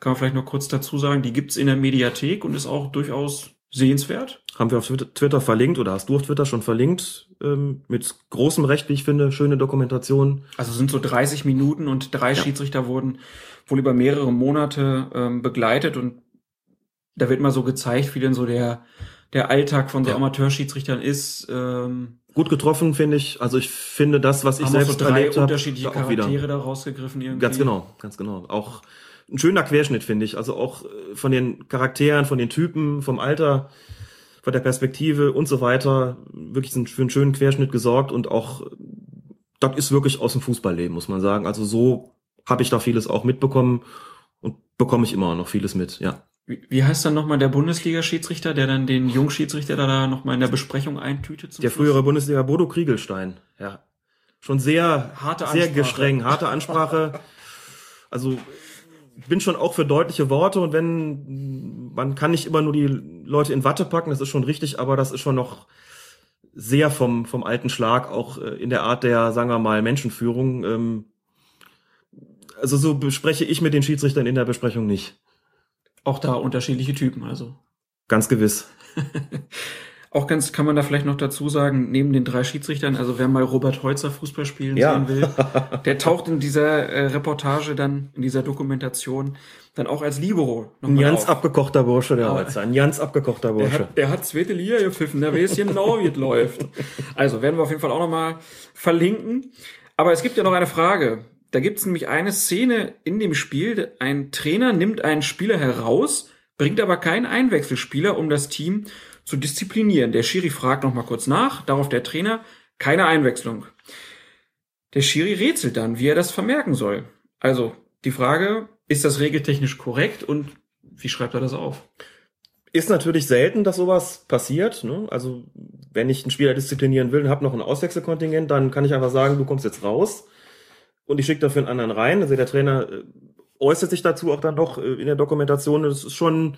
kann man vielleicht noch kurz dazu sagen, die gibt's in der Mediathek und ist auch durchaus sehenswert. Haben wir auf Twitter verlinkt oder hast du auf Twitter schon verlinkt? Ähm, mit großem Recht, wie ich finde, schöne Dokumentation. Also sind so 30 Minuten und drei ja. Schiedsrichter wurden wohl über mehrere Monate ähm, begleitet und da wird mal so gezeigt, wie denn so der, der Alltag von so ja. Amateurschiedsrichtern ist. Ähm, Gut getroffen, finde ich. Also ich finde das, was ich selbst so drei erlebt unterschiedliche hab, Charaktere da rausgegriffen irgendwie. Ganz genau, ganz genau. Auch ein schöner Querschnitt, finde ich. Also auch äh, von den Charakteren, von den Typen, vom Alter, von der Perspektive und so weiter. Wirklich für einen schönen Querschnitt gesorgt und auch, das ist wirklich aus dem Fußballleben, muss man sagen. Also so habe ich da vieles auch mitbekommen und bekomme ich immer noch vieles mit, ja. Wie, wie heißt dann nochmal der Bundesliga-Schiedsrichter, der dann den Jungschiedsrichter da, da nochmal in der Besprechung eintütet? der Schluss? frühere Bundesliga Bodo Kriegelstein, ja. schon sehr, Harte sehr Ansprache. gestreng, harte Ansprache. Also bin schon auch für deutliche Worte und wenn man kann nicht immer nur die Leute in Watte packen, das ist schon richtig, aber das ist schon noch sehr vom vom alten Schlag auch äh, in der Art der sagen wir mal Menschenführung. Ähm, also so bespreche ich mit den Schiedsrichtern in der Besprechung nicht. Auch da unterschiedliche Typen, also. Ganz gewiss. Auch ganz kann man da vielleicht noch dazu sagen, neben den drei Schiedsrichtern, also wer mal Robert Heutzer Fußball spielen Ja. sehen will, der taucht in dieser äh, Reportage dann, in dieser Dokumentation, dann auch als Libero Ein ganz auf. abgekochter Bursche, der Ja. Holzer. Ein ganz abgekochter Der Bursche. hat, der hat zweite Liga gepfiffen, der weiß genau, wie es läuft. Also werden wir auf jeden Fall auch nochmal verlinken. Aber es gibt ja noch eine Frage. Da gibt es nämlich eine Szene in dem Spiel. Ein Trainer nimmt einen Spieler heraus, bringt aber keinen Einwechselspieler, um das Team zu disziplinieren. Der Schiri fragt nochmal kurz nach, darauf der Trainer, keine Einwechslung. Der Schiri rätselt dann, wie er das vermerken soll. Also die Frage, ist das regeltechnisch korrekt und wie schreibt er das auf? Ist natürlich selten, dass sowas passiert. Ne? Also wenn ich einen Spieler disziplinieren will und habe noch ein Auswechselkontingent, dann kann ich einfach sagen, du kommst jetzt raus und ich schicke dafür einen anderen rein. Also der Trainer äh, äußert sich dazu auch dann noch äh, in der Dokumentation. Das ist schon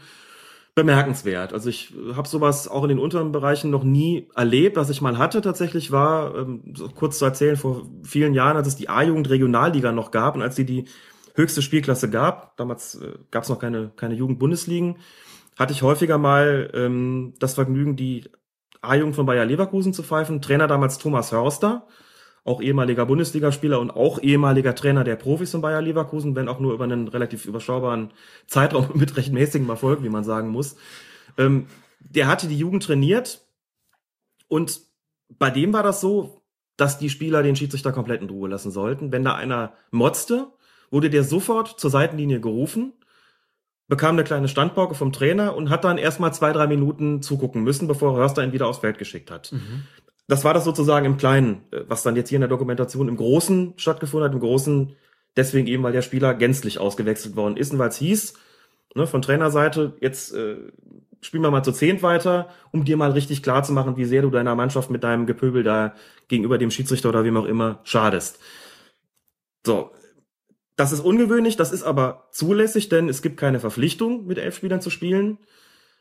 bemerkenswert. Also ich habe sowas auch in den unteren Bereichen noch nie erlebt. Was ich mal hatte tatsächlich war, ähm, kurz zu erzählen, vor vielen Jahren, als es die A-Jugend Regionalliga noch gab und als sie die höchste Spielklasse gab, damals äh, gab es noch keine, keine Jugend-Bundesligen, hatte ich häufiger mal ähm, das Vergnügen, die A-Jugend von Bayer Leverkusen zu pfeifen. Trainer damals Thomas Hörster, auch ehemaliger Bundesligaspieler und auch ehemaliger Trainer der Profis von Bayer Leverkusen, wenn auch nur über einen relativ überschaubaren Zeitraum mit recht mäßigem Erfolg, wie man sagen muss. Ähm, der hatte die Jugend trainiert und bei dem war das so, dass die Spieler den Schiedsrichter komplett in Ruhe lassen sollten. Wenn da einer motzte, wurde der sofort zur Seitenlinie gerufen, bekam eine kleine Standpauke vom Trainer und hat dann erstmal zwei, drei Minuten zugucken müssen, bevor Hörster ihn wieder aufs Feld geschickt hat. Das war das sozusagen im Kleinen, äh, was dann jetzt hier in der Dokumentation im Großen stattgefunden hat, im Großen deswegen eben, weil der Spieler gänzlich ausgewechselt worden ist und weil es hieß, ne, von Trainerseite, jetzt äh, spielen wir mal zu zehnt weiter, um dir mal richtig klar zu machen, wie sehr du deiner Mannschaft mit deinem Gepöbel da gegenüber dem Schiedsrichter oder wem auch immer schadest. So, das ist ungewöhnlich, das ist aber zulässig, denn es gibt keine Verpflichtung, mit elf Spielern zu spielen.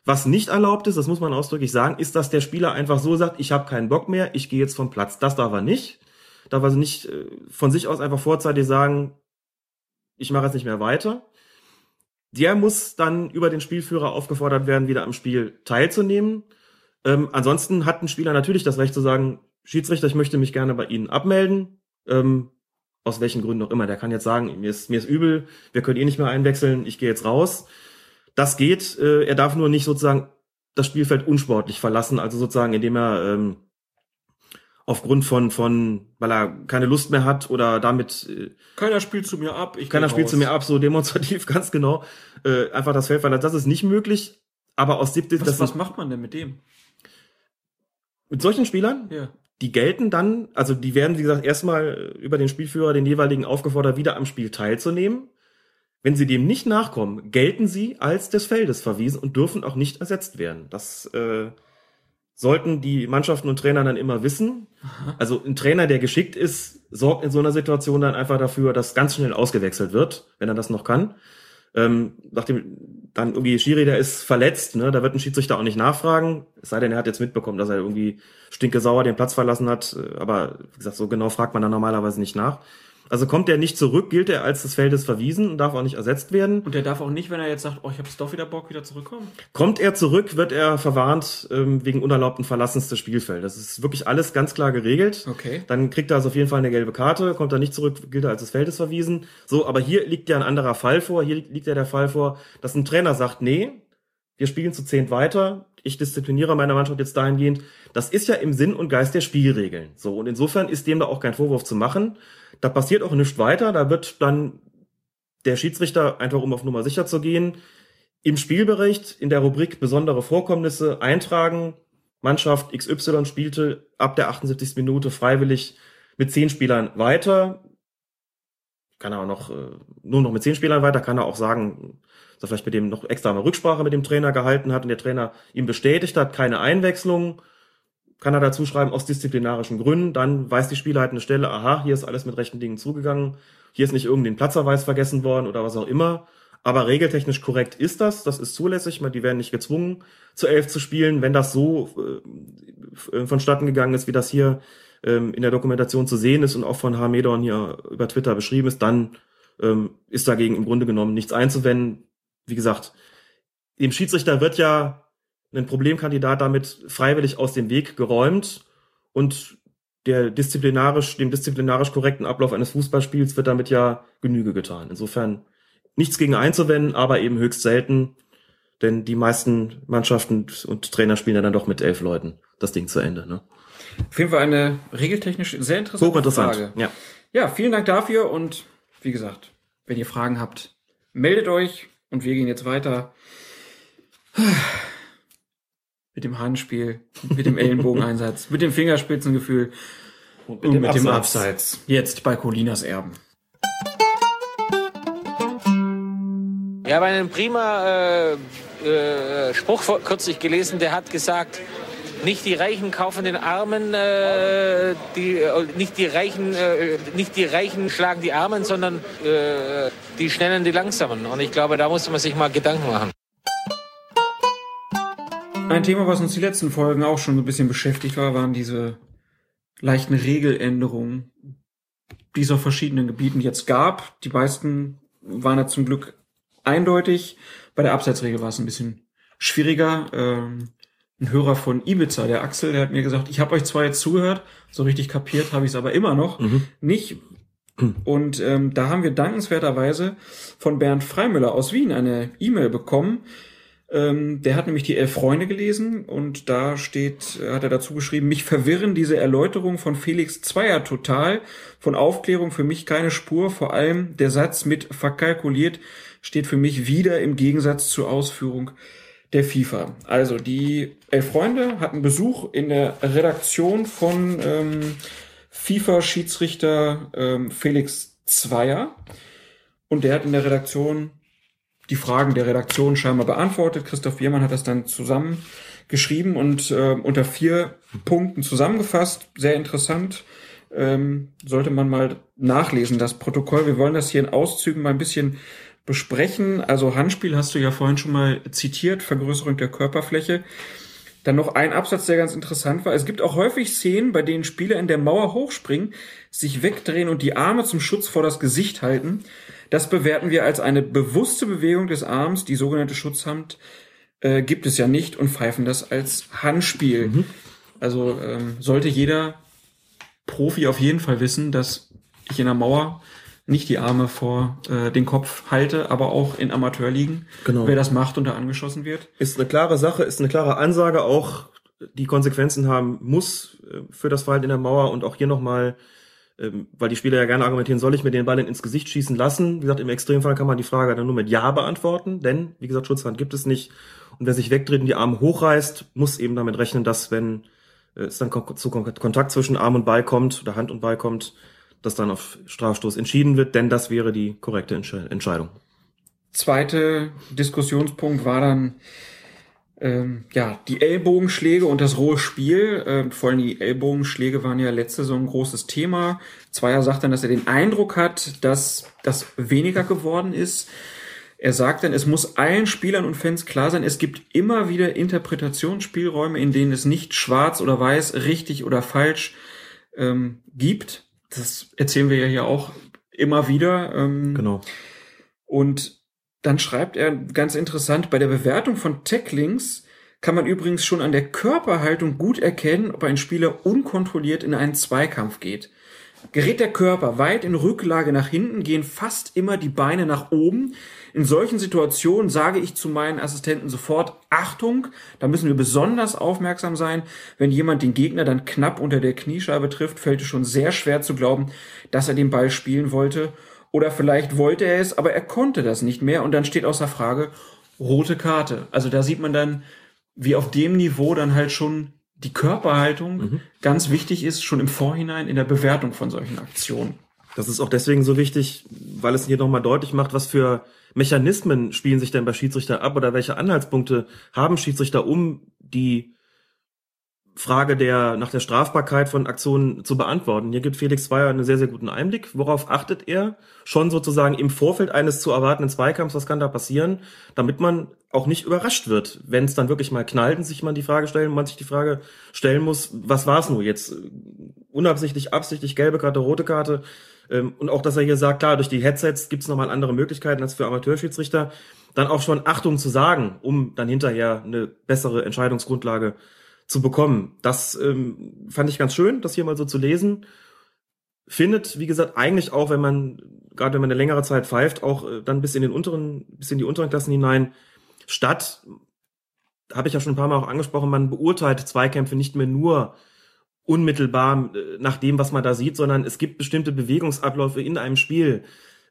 Was nicht erlaubt ist, das muss man ausdrücklich sagen, ist, dass der Spieler einfach so sagt, ich habe keinen Bock mehr, ich gehe jetzt vom Platz. Das darf er nicht. Darf also nicht äh, von sich aus einfach vorzeitig sagen, ich mache jetzt nicht mehr weiter. Der muss dann über den Spielführer aufgefordert werden, wieder am Spiel teilzunehmen. Ähm, ansonsten hat ein Spieler natürlich das Recht zu sagen, Schiedsrichter, ich möchte mich gerne bei Ihnen abmelden. Ähm, aus welchen Gründen auch immer. Der kann jetzt sagen, mir ist, mir ist übel, wir können eh nicht mehr einwechseln, ich gehe jetzt raus. Das geht. Äh, er darf nur nicht sozusagen das Spielfeld unsportlich verlassen, also sozusagen, indem er ähm, aufgrund von, von, weil er keine Lust mehr hat oder damit äh, Keiner spielt zu mir ab. Ich keiner spielt raus. zu mir ab, so demonstrativ, ganz genau, äh, einfach das Feld verlassen. Das ist nicht möglich, aber aus siebte, Was, das was macht man denn mit dem? mit solchen Spielern, Ja. die gelten dann, also die werden, wie gesagt, erstmal über den Spielführer, den jeweiligen aufgefordert, wieder am Spiel teilzunehmen. Wenn sie dem nicht nachkommen, gelten sie als des Feldes verwiesen und dürfen auch nicht ersetzt werden. Das äh, sollten die Mannschaften und Trainer dann immer wissen. Also ein Trainer, der geschickt ist, sorgt in so einer Situation dann einfach dafür, dass ganz schnell ausgewechselt wird, wenn er das noch kann. Ähm, nachdem dann irgendwie Schiri, der ist verletzt, ne, da wird ein Schiedsrichter auch nicht nachfragen, es sei denn, er hat jetzt mitbekommen, dass er irgendwie stinkesauer den Platz verlassen hat, äh, aber wie gesagt, so genau fragt man dann normalerweise nicht nach. Also kommt er nicht zurück, gilt er als des Feldes verwiesen und darf auch nicht ersetzt werden. Und der darf auch nicht, wenn er jetzt sagt, oh, ich habe jetzt doch wieder Bock, wieder zurückkommen. Kommt er zurück, wird er verwarnt ähm, wegen unerlaubten Verlassens des Spielfelds. Das ist wirklich alles ganz klar geregelt. Okay. Dann kriegt er also auf jeden Fall eine gelbe Karte, kommt er nicht zurück, gilt er als des Feldes verwiesen. So, aber hier liegt ja ein anderer Fall vor. Hier liegt ja der Fall vor, dass ein Trainer sagt, nee, wir spielen zu zehnt weiter. Ich diszipliniere meine Mannschaft jetzt dahingehend. Das ist ja im Sinn und Geist der Spielregeln. So, und insofern ist dem da auch kein Vorwurf zu machen. Da passiert auch nichts weiter. Da wird dann der Schiedsrichter, einfach um auf Nummer sicher zu gehen, im Spielbericht in der Rubrik besondere Vorkommnisse eintragen. Mannschaft XY spielte ab der 78. Minute freiwillig mit zehn Spielern weiter. Kann er auch noch, äh, nur noch mit zehn Spielern weiter, kann er auch sagen, dass er vielleicht mit dem noch extra eine Rücksprache mit dem Trainer gehalten hat und der Trainer ihm bestätigt hat, keine Einwechslung. Kann er dazu schreiben, aus disziplinarischen Gründen. Dann weiß die Spieler eine Stelle, aha, hier ist alles mit rechten Dingen zugegangen. Hier ist nicht irgendein Platzerweis vergessen worden oder was auch immer. Aber regeltechnisch korrekt ist das, das ist zulässig, die werden nicht gezwungen, zu elf zu spielen. Wenn das so äh, vonstatten gegangen ist, wie das hier ähm, in der Dokumentation zu sehen ist und auch von Hamedon hier über Twitter beschrieben ist, dann ähm, ist dagegen im Grunde genommen nichts einzuwenden. Wie gesagt, dem Schiedsrichter wird ja ein Problemkandidat damit freiwillig aus dem Weg geräumt und der disziplinarisch, dem disziplinarisch korrekten Ablauf eines Fußballspiels wird damit ja Genüge getan. Insofern nichts gegen einzuwenden, aber eben höchst selten, denn die meisten Mannschaften und Trainer spielen ja dann doch mit elf Leuten das Ding zu Ende. Ne? Auf jeden Fall eine regeltechnisch sehr interessante Hochinteressant. Frage. Ja. Ja, vielen Dank dafür und wie gesagt, wenn ihr Fragen habt, meldet euch und wir gehen jetzt weiter mit dem Handspiel, mit dem Ellenbogeneinsatz, mit dem Fingerspitzengefühl Und und mit dem Abseits. Jetzt bei Colinas Erben. Ich habe einen prima äh, äh, Spruch vor- kürzlich gelesen, der hat gesagt, nicht die Reichen kaufen den Armen, äh, die, äh, nicht, die Reichen, äh, nicht die Reichen schlagen die Armen, sondern äh, die Schnellen die Langsamen. Und ich glaube, da muss man sich mal Gedanken machen. Ein Thema, was uns die letzten Folgen auch schon so ein bisschen beschäftigt war, waren diese leichten Regeländerungen, die es auf verschiedenen Gebieten jetzt gab. Die meisten waren ja zum Glück eindeutig. Bei der Abseitsregel war es ein bisschen schwieriger. Ähm, ein Hörer von Ibiza, der Axel, der hat mir gesagt, ich habe euch zwar jetzt zugehört, so richtig kapiert habe ich es aber immer noch nicht. Und ähm, da haben wir dankenswerterweise von Bernd Freimüller aus Wien eine E-Mail bekommen. Ähm, der hat nämlich die Elf Freunde gelesen und da steht, hat er dazu geschrieben, mich verwirren diese Erläuterungen von Felix Zweier total. Von Aufklärung für mich keine Spur. Vor allem der Satz mit verkalkuliert steht für mich wieder im Gegensatz zur Ausführung der FIFA. Also die Elf Freunde hatten Besuch in der Redaktion von ähm, FIFA-Schiedsrichter ähm, Felix Zweier und der hat in der Redaktion die Fragen der Redaktion scheinbar beantwortet. Christoph Biermann hat das dann zusammengeschrieben und äh, unter vier Punkten zusammengefasst. Sehr interessant. Ähm, sollte man mal nachlesen, das Protokoll. Wir wollen das hier in Auszügen mal ein bisschen besprechen. Also Handspiel hast du ja vorhin schon mal zitiert, Vergrößerung der Körperfläche. Dann noch ein Absatz, der ganz interessant war. Es gibt auch häufig Szenen, bei denen Spieler in der Mauer hochspringen, sich wegdrehen und die Arme zum Schutz vor das Gesicht halten. Das bewerten wir als eine bewusste Bewegung des Arms, die sogenannte Schutzhand äh, gibt es ja nicht und pfeifen das als Handspiel. Also ähm, sollte jeder Profi auf jeden Fall wissen, dass ich in der Mauer nicht die Arme vor äh, den Kopf halte, aber auch in Amateurligen. Genau. Wer das macht und da angeschossen wird. Ist eine klare Sache, ist eine klare Ansage auch, die Konsequenzen haben muss äh, für das Verhalten in der Mauer und auch hier nochmal, weil die Spieler ja gerne argumentieren, soll ich mir den Ball denn ins Gesicht schießen lassen? Wie gesagt, im Extremfall kann man die Frage dann nur mit Ja beantworten, denn, wie gesagt, Schutzhand gibt es nicht. Und wer sich wegdreht und die Arme hochreißt, muss eben damit rechnen, dass wenn äh, es dann zu Kon- Kontakt zwischen Arm und Ball kommt oder Hand und Ball kommt, dass dann auf Strafstoß entschieden wird, denn das wäre die korrekte Entsche- Entscheidung. Zweite Diskussionspunkt war dann ähm, ja die Ellbogenschläge und das rohe Spiel. Ähm, vor allem die Ellbogenschläge waren ja letzte Saison ein großes Thema. Zweier sagt dann, dass er den Eindruck hat, dass das weniger geworden ist. Er sagt dann, es muss allen Spielern und Fans klar sein, es gibt immer wieder Interpretationsspielräume, in denen es nicht schwarz oder weiß, richtig oder falsch ähm, gibt. Das erzählen wir ja hier auch immer wieder. Ähm, Genau. und dann schreibt er ganz interessant, bei der Bewertung von Tacklings kann man übrigens schon an der Körperhaltung gut erkennen, ob ein Spieler unkontrolliert in einen Zweikampf geht. Gerät der Körper weit in Rücklage nach hinten, gehen fast immer die Beine nach oben. In solchen Situationen sage ich zu meinen Assistenten sofort, Achtung, da müssen wir besonders aufmerksam sein. Wenn jemand den Gegner dann knapp unter der Kniescheibe trifft, fällt es schon sehr schwer zu glauben, dass er den Ball spielen wollte. Oder vielleicht wollte er es, aber er konnte das nicht mehr und dann steht außer Frage rote Karte. Also da sieht man dann, wie auf dem Niveau dann halt schon die Körperhaltung ganz wichtig ist, schon im Vorhinein in der Bewertung von solchen Aktionen. Das ist auch deswegen so wichtig, weil es hier nochmal deutlich macht, was für Mechanismen spielen sich denn bei Schiedsrichter ab oder welche Anhaltspunkte haben Schiedsrichter, um die Frage der, nach der Strafbarkeit von Aktionen zu beantworten. Hier gibt Felix Zweier einen sehr, sehr guten Einblick. Worauf achtet er? Schon sozusagen im Vorfeld eines zu erwartenden Zweikampfs, was kann da passieren, damit man auch nicht überrascht wird, wenn es dann wirklich mal knallt und sich man die Frage stellen, man sich die Frage stellen muss, was war es nur jetzt? Unabsichtlich, absichtlich, gelbe Karte, rote Karte. Ähm, und auch, dass er hier sagt, klar, durch die Headsets gibt es nochmal andere Möglichkeiten als für Amateurschiedsrichter, dann auch schon Achtung zu sagen, um dann hinterher eine bessere Entscheidungsgrundlage zu bekommen. Das ähm, fand ich ganz schön, das hier mal so zu lesen. Findet, wie gesagt, eigentlich auch, wenn man, gerade wenn man eine längere Zeit pfeift, auch äh, dann bis in den unteren, bis in die unteren Klassen hinein statt. Habe ich ja schon ein paar Mal auch angesprochen, man beurteilt Zweikämpfe nicht mehr nur unmittelbar äh, nach dem, was man da sieht, sondern es gibt bestimmte Bewegungsabläufe in einem Spiel,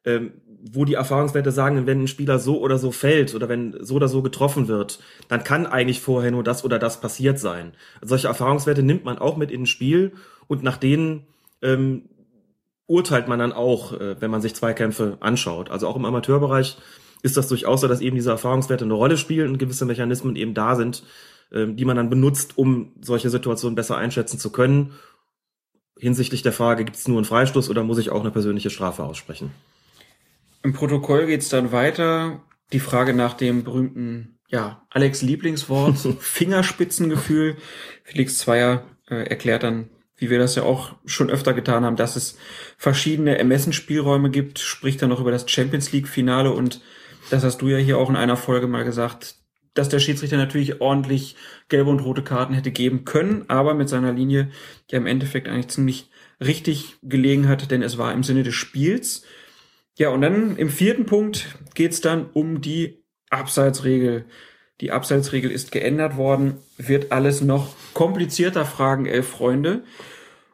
ähm, wo die Erfahrungswerte sagen, wenn ein Spieler so oder so fällt oder wenn so oder so getroffen wird, dann kann eigentlich vorher nur das oder das passiert sein. Solche Erfahrungswerte nimmt man auch mit in ein Spiel und nach denen ähm, urteilt man dann auch, äh, wenn man sich Zweikämpfe anschaut. Also auch im Amateurbereich ist das durchaus so, dass eben diese Erfahrungswerte eine Rolle spielen und gewisse Mechanismen eben da sind, ähm, die man dann benutzt, um solche Situationen besser einschätzen zu können. Hinsichtlich der Frage, gibt es nur einen Freistoß oder muss ich auch eine persönliche Strafe aussprechen? Im Protokoll geht's dann weiter. Die Frage nach dem berühmten, ja, Alex Lieblingswort, Fingerspitzengefühl. Felix Zweier äh, erklärt dann, wie wir das ja auch schon öfter getan haben, dass es verschiedene Ermessensspielräume gibt, spricht dann noch über das Champions League Finale und das hast du ja hier auch in einer Folge mal gesagt, dass der Schiedsrichter natürlich ordentlich gelbe und rote Karten hätte geben können, aber mit seiner Linie ja im Endeffekt eigentlich ziemlich richtig gelegen hat, denn es war im Sinne des Spiels. Ja, und dann im vierten Punkt geht's dann um die Abseitsregel. Die Abseitsregel ist geändert worden, wird alles noch komplizierter, fragen elf Freunde.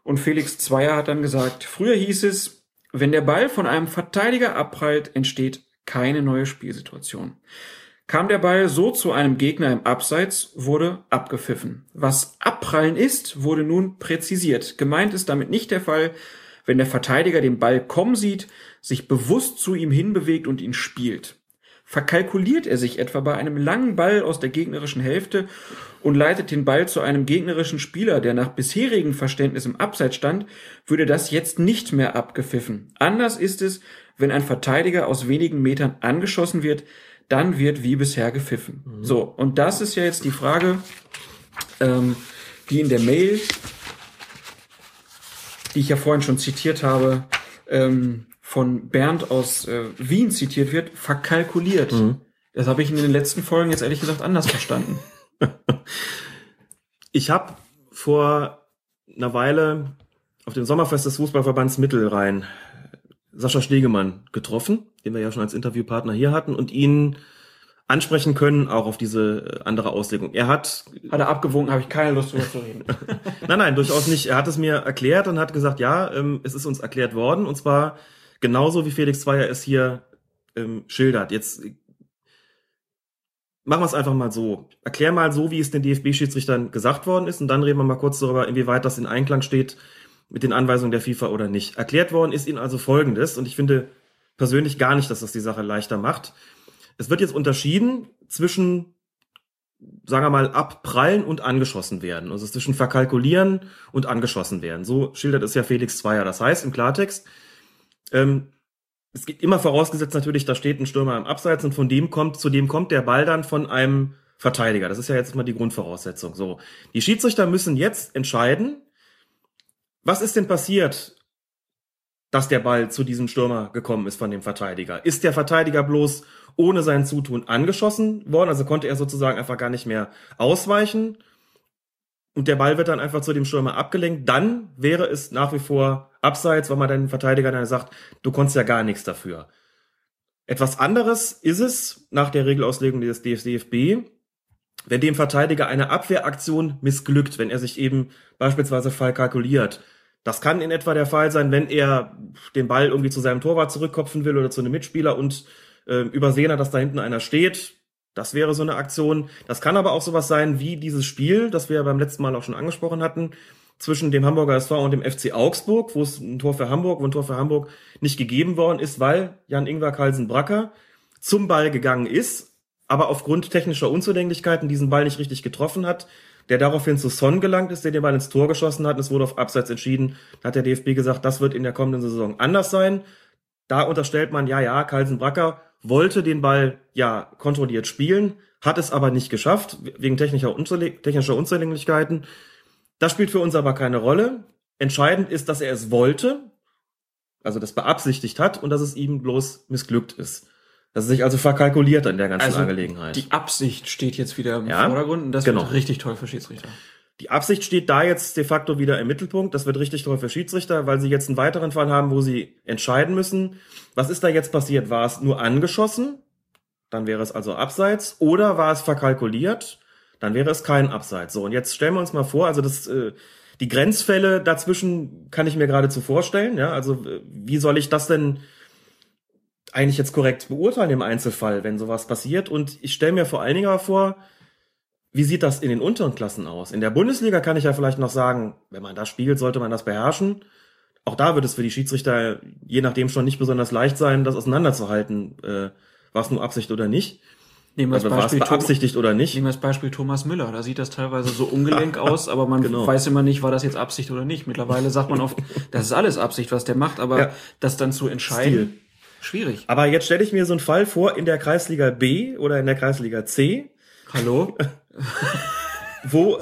Und Felix Zweier hat dann gesagt, früher hieß es, wenn der Ball von einem Verteidiger abprallt, entsteht keine neue Spielsituation. Kam der Ball so zu einem Gegner im Abseits, wurde abgepfiffen. Was abprallen ist, wurde nun präzisiert. Gemeint ist damit nicht der Fall, wenn der Verteidiger den Ball kommen sieht, sich bewusst zu ihm hinbewegt und ihn spielt. Verkalkuliert er sich etwa bei einem langen Ball aus der gegnerischen Hälfte und leitet den Ball zu einem gegnerischen Spieler, der nach bisherigem Verständnis im Abseits stand, würde das jetzt nicht mehr abgepfiffen. Anders ist es, wenn ein Verteidiger aus wenigen Metern angeschossen wird, dann wird wie bisher gepfiffen. Mhm. So, und das ist ja jetzt die Frage, ähm, die in der Mail die ich ja vorhin schon zitiert habe, ähm, von Bernd aus äh, Wien zitiert wird, verkalkuliert. Mhm. Das habe ich in den letzten Folgen jetzt ehrlich gesagt anders verstanden. ich habe vor einer Weile auf dem Sommerfest des Fußballverbands Mittelrhein Sascha Stegemann getroffen, den wir ja schon als Interviewpartner hier hatten, und ihn ansprechen können, auch auf diese äh, andere Auslegung. Er hat. Hat er abgewogen, habe ich keine Lust drüber zu reden. nein, nein, durchaus nicht. Er hat es mir erklärt und hat gesagt, ja, ähm, es ist uns erklärt worden und zwar genauso wie Felix Zweier es hier ähm, schildert. Jetzt machen wir es einfach mal so. Erklär mal so, wie es den DFB-Schiedsrichtern gesagt worden ist und dann reden wir mal kurz darüber, inwieweit das in Einklang steht mit den Anweisungen der FIFA oder nicht. Erklärt worden ist ihnen also Folgendes und ich finde persönlich gar nicht, dass das die Sache leichter macht. Es wird jetzt unterschieden zwischen, sagen wir mal, abprallen und angeschossen werden. Also zwischen verkalkulieren und angeschossen werden. So schildert es ja Felix Zweier. Das heißt im Klartext, ähm, es geht immer vorausgesetzt natürlich, da steht ein Stürmer im Abseits und von dem kommt, zu dem kommt der Ball dann von einem Verteidiger. Das ist ja jetzt mal die Grundvoraussetzung. So. Die Schiedsrichter müssen jetzt entscheiden, was ist denn passiert, dass der Ball zu diesem Stürmer gekommen ist von dem Verteidiger? Ist der Verteidiger bloß ohne sein Zutun angeschossen worden, also konnte er sozusagen einfach gar nicht mehr ausweichen. Und der Ball wird dann einfach zu dem Stürmer abgelenkt. Dann wäre es nach wie vor abseits, weil man dann Verteidiger dann sagt, du konntest ja gar nichts dafür. Etwas anderes ist es nach der Regelauslegung des DFB, wenn dem Verteidiger eine Abwehraktion missglückt, wenn er sich eben beispielsweise Fall kalkuliert. Das kann in etwa der Fall sein, wenn er den Ball irgendwie zu seinem Torwart zurückkopfen will oder zu einem Mitspieler und äh, übersehen hat, dass da hinten einer steht. Das wäre so eine Aktion. Das kann aber auch sowas sein wie dieses Spiel, das wir beim letzten Mal auch schon angesprochen hatten, zwischen dem Hamburger SV und dem FC Augsburg, wo es ein Tor für Hamburg, wo ein Tor für Hamburg nicht gegeben worden ist, weil Jan-Ingwer Carlsen-Bracker zum Ball gegangen ist, aber aufgrund technischer Unzulänglichkeiten diesen Ball nicht richtig getroffen hat, der daraufhin zu Son gelangt ist, der den Ball ins Tor geschossen hat. Und es wurde auf Abseits entschieden. Da hat der DFB gesagt, das wird in der kommenden Saison anders sein. Da unterstellt man, ja, ja, Carlsen Bracker wollte den Ball ja kontrolliert spielen, hat es aber nicht geschafft, wegen technischer, Unzuläng technischer Unzulänglichkeiten. Das spielt für uns aber keine Rolle. Entscheidend ist, dass er es wollte, also das beabsichtigt hat und dass es ihm bloß missglückt ist. Dass er sich also verkalkuliert an der ganzen Also Angelegenheit. die Absicht steht jetzt wieder im Ja, Vordergrund und das genau. wird richtig toll für Schiedsrichter. Die Absicht steht da jetzt de facto wieder im Mittelpunkt. Das wird richtig toll für Schiedsrichter, weil sie jetzt einen weiteren Fall haben, wo sie entscheiden müssen. Was ist da jetzt passiert? War es nur angeschossen? Dann wäre es also abseits. Oder war es verkalkuliert? Dann wäre es kein Abseits. So, und jetzt stellen wir uns mal vor, also das, äh, die Grenzfälle dazwischen kann ich mir geradezu vorstellen. Ja, also äh, wie soll ich das denn eigentlich jetzt korrekt beurteilen im Einzelfall, wenn sowas passiert? Und ich stelle mir vor allen Dingen aber vor, wie sieht das in den unteren Klassen aus? In der Bundesliga kann ich ja vielleicht noch sagen, wenn man da spielt, sollte man das beherrschen. Auch da wird es für die Schiedsrichter je nachdem schon nicht besonders leicht sein, das auseinanderzuhalten, äh, war es nur Absicht oder nicht. Nehmen wir das Also war es Beispiel beabsichtigt oder nicht. Nehmen wir das Beispiel Thomas Müller. Da sieht das teilweise so ungelenk aus, aber man Genau. weiß immer nicht, war das jetzt Absicht oder nicht. Mittlerweile sagt man oft, das ist alles Absicht, was der macht, aber Ja. das dann zu entscheiden, Stil. schwierig. Aber jetzt stelle ich mir so einen Fall vor in der Kreisliga B oder in der Kreisliga C, Hallo? wo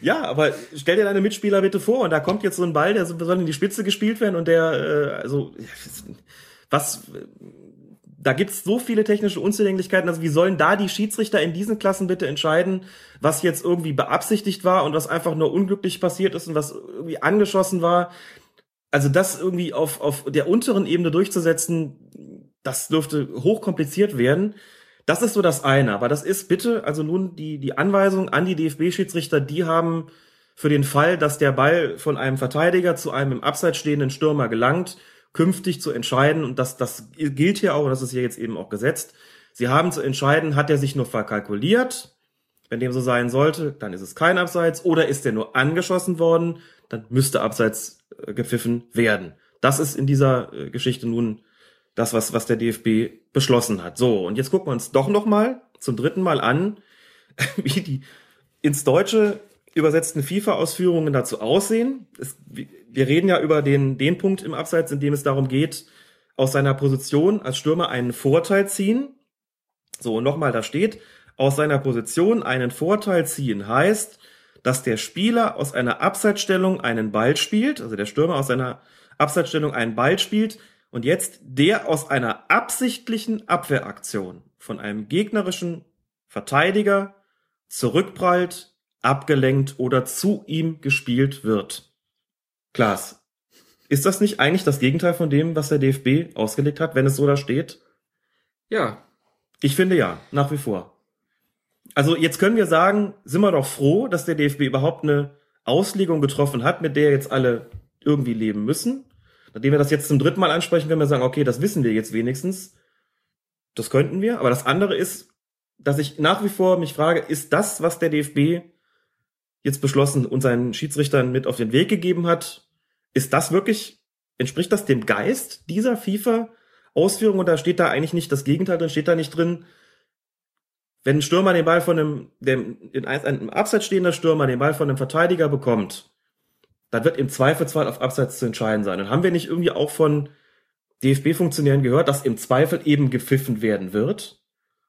ja, aber stell dir deine Mitspieler bitte vor und da kommt jetzt so ein Ball, der so- soll in die Spitze gespielt werden und der äh, also was da gibt's so viele technische Unzulänglichkeiten, also wie sollen da die Schiedsrichter in diesen Klassen bitte entscheiden, was jetzt irgendwie beabsichtigt war und was einfach nur unglücklich passiert ist und was irgendwie angeschossen war? Also das irgendwie auf, auf der unteren Ebene durchzusetzen, das dürfte hochkompliziert werden. Das ist so das eine, aber das ist bitte, also nun die, die Anweisung an die DFB-Schiedsrichter, die haben für den Fall, dass der Ball von einem Verteidiger zu einem im Abseits stehenden Stürmer gelangt, künftig zu entscheiden, und das, das gilt hier auch, und das ist hier jetzt eben auch gesetzt, sie haben zu entscheiden, hat er sich nur verkalkuliert, wenn dem so sein sollte, dann ist es kein Abseits, oder ist er nur angeschossen worden, dann müsste Abseits äh, gepfiffen werden. Das ist in dieser äh, Geschichte nun das, was, was der DFB beschlossen hat. So, und jetzt gucken wir uns doch noch mal zum dritten Mal an, wie die ins Deutsche übersetzten FIFA-Ausführungen dazu aussehen. Es, wir reden ja über den, den Punkt im Abseits, in dem es darum geht, aus seiner Position als Stürmer einen Vorteil ziehen. So, und nochmal, da steht, aus seiner Position einen Vorteil ziehen heißt, dass der Spieler aus einer Abseitsstellung einen Ball spielt, also der Stürmer aus seiner Abseitsstellung einen Ball spielt und jetzt der aus einer absichtlichen Abwehraktion von einem gegnerischen Verteidiger zurückprallt, abgelenkt oder zu ihm gespielt wird. Klaas, ist das nicht eigentlich das Gegenteil von dem, was der DFB ausgelegt hat, wenn es so da steht? Ja, Ich finde ja, nach wie vor. Also jetzt können wir sagen, sind wir doch froh, dass der DFB überhaupt eine Auslegung getroffen hat, mit der jetzt alle irgendwie leben müssen. Nachdem wir das jetzt zum dritten Mal ansprechen, können wir sagen, okay, das wissen wir jetzt wenigstens. Das könnten wir. Aber das andere ist, dass ich nach wie vor mich frage, ist das, was der DFB jetzt beschlossen und seinen Schiedsrichtern mit auf den Weg gegeben hat, ist das wirklich, entspricht das dem Geist dieser FIFA-Ausführung? Und da steht da eigentlich nicht das Gegenteil drin, steht da nicht drin, wenn ein Stürmer den Ball von einem, der in einem Abseits stehender Stürmer den Ball von einem Verteidiger bekommt, dann wird im Zweifelsfall auf Abseits zu entscheiden sein. Und haben wir nicht irgendwie auch von DFB-Funktionären gehört, dass im Zweifel eben gepfiffen werden wird?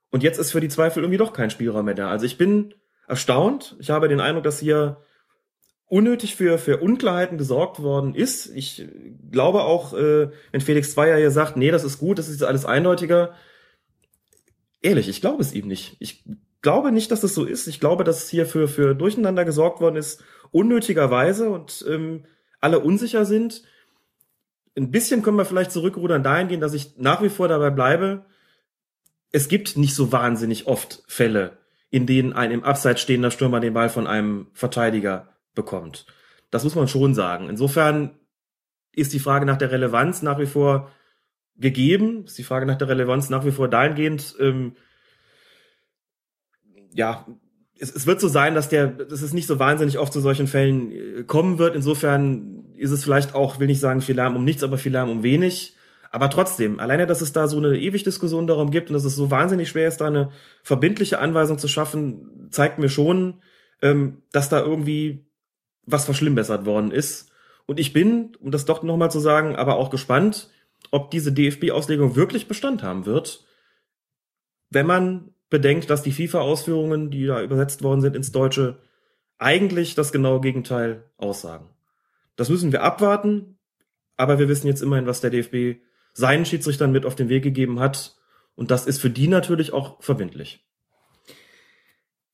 Und jetzt ist für die Zweifel irgendwie doch kein Spielraum mehr da. Also ich bin erstaunt. Ich habe den Eindruck, dass hier unnötig für, für Unklarheiten gesorgt worden ist. Ich glaube auch, äh, wenn Felix Zweier hier sagt, nee, das ist gut, das ist alles eindeutiger. Ehrlich, ich glaube es ihm nicht. Ich glaube nicht, dass das so ist. Ich glaube, dass hier für, für Durcheinander gesorgt worden ist, unnötigerweise und ähm, alle unsicher sind. Ein bisschen können wir vielleicht zurückrudern dahingehend, dass ich nach wie vor dabei bleibe. Es gibt nicht so wahnsinnig oft Fälle, in denen ein im Abseits stehender Stürmer den Ball von einem Verteidiger bekommt. Das muss man schon sagen. Insofern ist die Frage nach der Relevanz nach wie vor gegeben. Ist die Frage nach der Relevanz nach wie vor dahingehend, ähm, ja, es, es wird so sein, dass der, dass es nicht so wahnsinnig oft zu solchen Fällen äh, kommen wird. Insofern ist es vielleicht auch, will nicht sagen viel Lärm um nichts, aber viel Lärm um wenig. Aber trotzdem, alleine, dass es da so eine ewig Diskussion darum gibt und dass es so wahnsinnig schwer ist, da eine verbindliche Anweisung zu schaffen, zeigt mir schon, ähm, dass da irgendwie was verschlimmbessert worden ist. Und ich bin, um das doch nochmal zu sagen, aber auch gespannt, ob diese DFB-Auslegung wirklich Bestand haben wird, wenn man bedenkt, dass die FIFA-Ausführungen, die da übersetzt worden sind ins Deutsche, eigentlich das genaue Gegenteil aussagen. Das müssen wir abwarten, aber wir wissen jetzt immerhin, was der DFB seinen Schiedsrichtern mit auf den Weg gegeben hat. Und das ist für die natürlich auch verbindlich.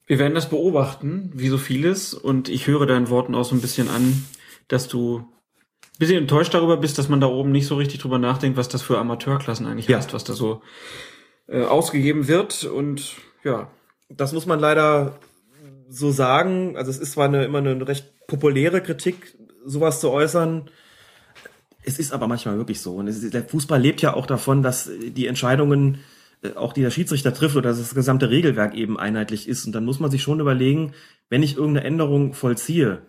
Wir werden das beobachten, wie so vieles. Und ich höre deinen Worten auch so ein bisschen an, dass du ein bisschen enttäuscht darüber bist, dass man da oben nicht so richtig drüber nachdenkt, was das für Amateurklassen eigentlich ja. heißt, was da so äh, ausgegeben wird. Und ja. Das muss man leider so sagen. Also es ist zwar eine, immer eine recht populäre Kritik, sowas zu äußern. Es ist aber manchmal wirklich so. Und ist, der Fußball lebt ja auch davon, dass die Entscheidungen äh, auch die der Schiedsrichter trifft oder dass das gesamte Regelwerk eben einheitlich ist. Und dann muss man sich schon überlegen, wenn ich irgendeine Änderung vollziehe,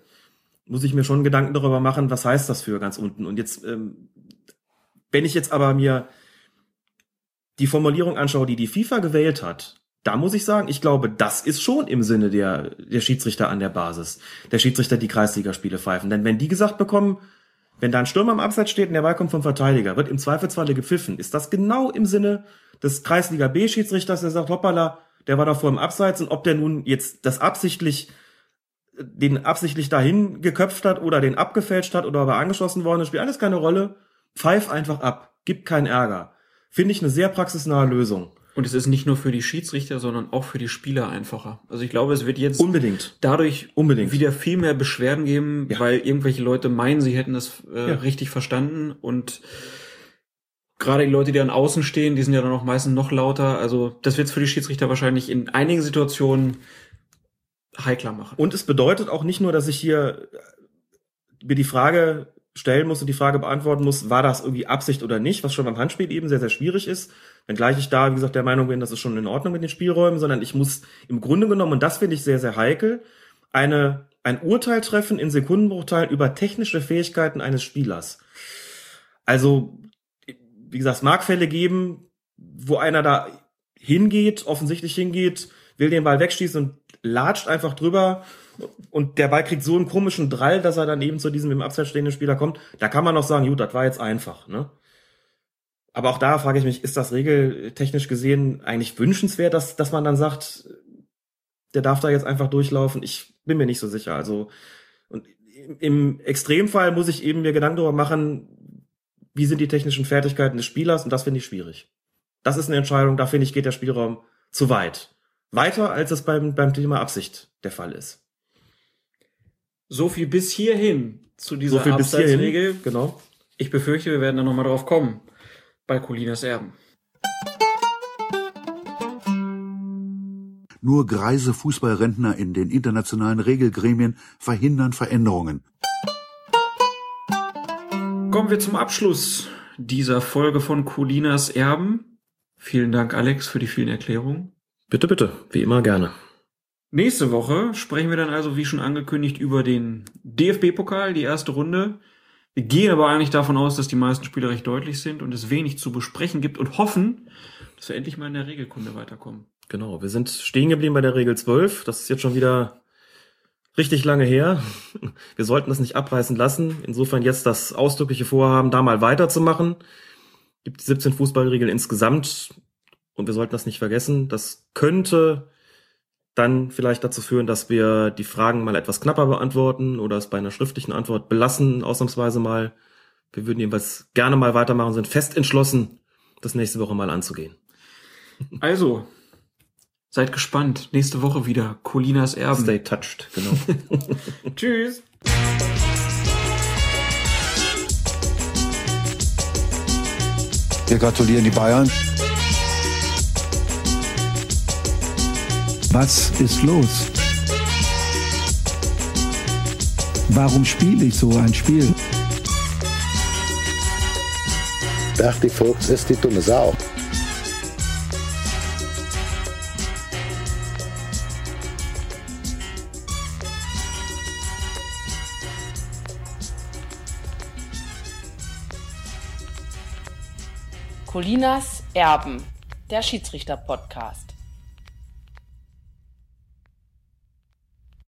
muss ich mir schon Gedanken darüber machen, was heißt das für ganz unten. Und jetzt, ähm, wenn ich jetzt aber mir die Formulierung anschaue, die die FIFA gewählt hat, da muss ich sagen, ich glaube, das ist schon im Sinne der, der Schiedsrichter an der Basis. Der Schiedsrichter, die Kreisligaspiele pfeifen. Denn wenn die gesagt bekommen, wenn da ein Stürmer am Abseits steht und der Ball kommt vom Verteidiger, wird im Zweifelsfalle gepfiffen, ist das genau im Sinne des Kreisliga B-Schiedsrichters, der sagt, hoppala, der war davor im Abseits und ob der nun jetzt das absichtlich den absichtlich dahin geköpft hat oder den abgefälscht hat oder aber angeschossen worden ist, spielt alles keine Rolle. Pfeif einfach ab, gibt keinen Ärger. Finde ich eine sehr praxisnahe Lösung. Und es ist nicht nur für die Schiedsrichter, sondern auch für die Spieler einfacher. Also ich glaube, es wird jetzt unbedingt dadurch unbedingt wieder viel mehr Beschwerden geben, ja. weil irgendwelche Leute meinen, sie hätten das äh, ja. richtig verstanden und gerade die Leute, die an außen stehen, die sind ja dann auch meistens noch lauter. Also das wird es für die Schiedsrichter wahrscheinlich in einigen Situationen heikler machen. Und es bedeutet auch nicht nur, dass ich hier mir die Frage stellen muss und die Frage beantworten muss, war das irgendwie Absicht oder nicht, was schon beim Handspiel eben sehr, sehr schwierig ist. Wenngleich ich da, wie gesagt, der Meinung bin, das ist schon in Ordnung mit den Spielräumen, sondern ich muss im Grunde genommen, und das finde ich sehr, sehr heikel, eine, ein Urteil treffen in Sekundenbruchteilen über technische Fähigkeiten eines Spielers. Also, wie gesagt, es mag Fälle geben, wo einer da hingeht, offensichtlich hingeht, will den Ball wegschießen und latscht einfach drüber und der Ball kriegt so einen komischen Drall, dass er dann eben zu diesem im Abseits stehenden Spieler kommt. Da kann man noch sagen, gut, das war jetzt einfach, ne? Aber auch da frage ich mich, ist das regeltechnisch gesehen eigentlich wünschenswert, dass, dass man dann sagt, der darf da jetzt einfach durchlaufen? Ich bin mir nicht so sicher. Also, und im Extremfall muss ich eben mir Gedanken darüber machen, wie sind die technischen Fertigkeiten des Spielers und das finde ich schwierig. Das ist eine Entscheidung, da finde ich, geht der Spielraum zu weit. Weiter, als es beim, beim Thema Absicht der Fall ist. So viel bis hierhin zu dieser so Abseitsregel. Genau. Ich befürchte, wir werden da nochmal drauf kommen. Bei Colinas Erben. Nur greise Fußballrentner in den internationalen Regelgremien verhindern Veränderungen. Kommen wir zum Abschluss dieser Folge von Colinas Erben. Vielen Dank, Alex, für die vielen Erklärungen. Bitte, bitte, wie immer gerne. Nächste Woche sprechen wir dann also, wie schon angekündigt, über den DFB-Pokal, die erste Runde. Wir gehen aber eigentlich davon aus, dass die meisten Spiele recht deutlich sind und es wenig zu besprechen gibt und hoffen, dass wir endlich mal in der Regelkunde weiterkommen. Genau, wir sind stehen geblieben bei der Regel 12. Das ist jetzt schon wieder richtig lange her. Wir sollten das nicht abreißen lassen. Insofern jetzt das ausdrückliche Vorhaben, da mal weiterzumachen. Gibt 17 Fußballregeln insgesamt und wir sollten das nicht vergessen. Das könnte dann vielleicht dazu führen, dass wir die Fragen mal etwas knapper beantworten oder es bei einer schriftlichen Antwort belassen, ausnahmsweise mal. Wir würden jedenfalls gerne mal weitermachen, sind fest entschlossen, das nächste Woche mal anzugehen. Also, seid gespannt. Nächste Woche wieder Colinas Erben. Stay touched, genau. Tschüss. Wir gratulieren die Bayern. Was ist los? Warum spiele ich so ein Spiel? Berti Fuchs ist die dumme Sau. Colinas Erben, der Schiedsrichter-Podcast.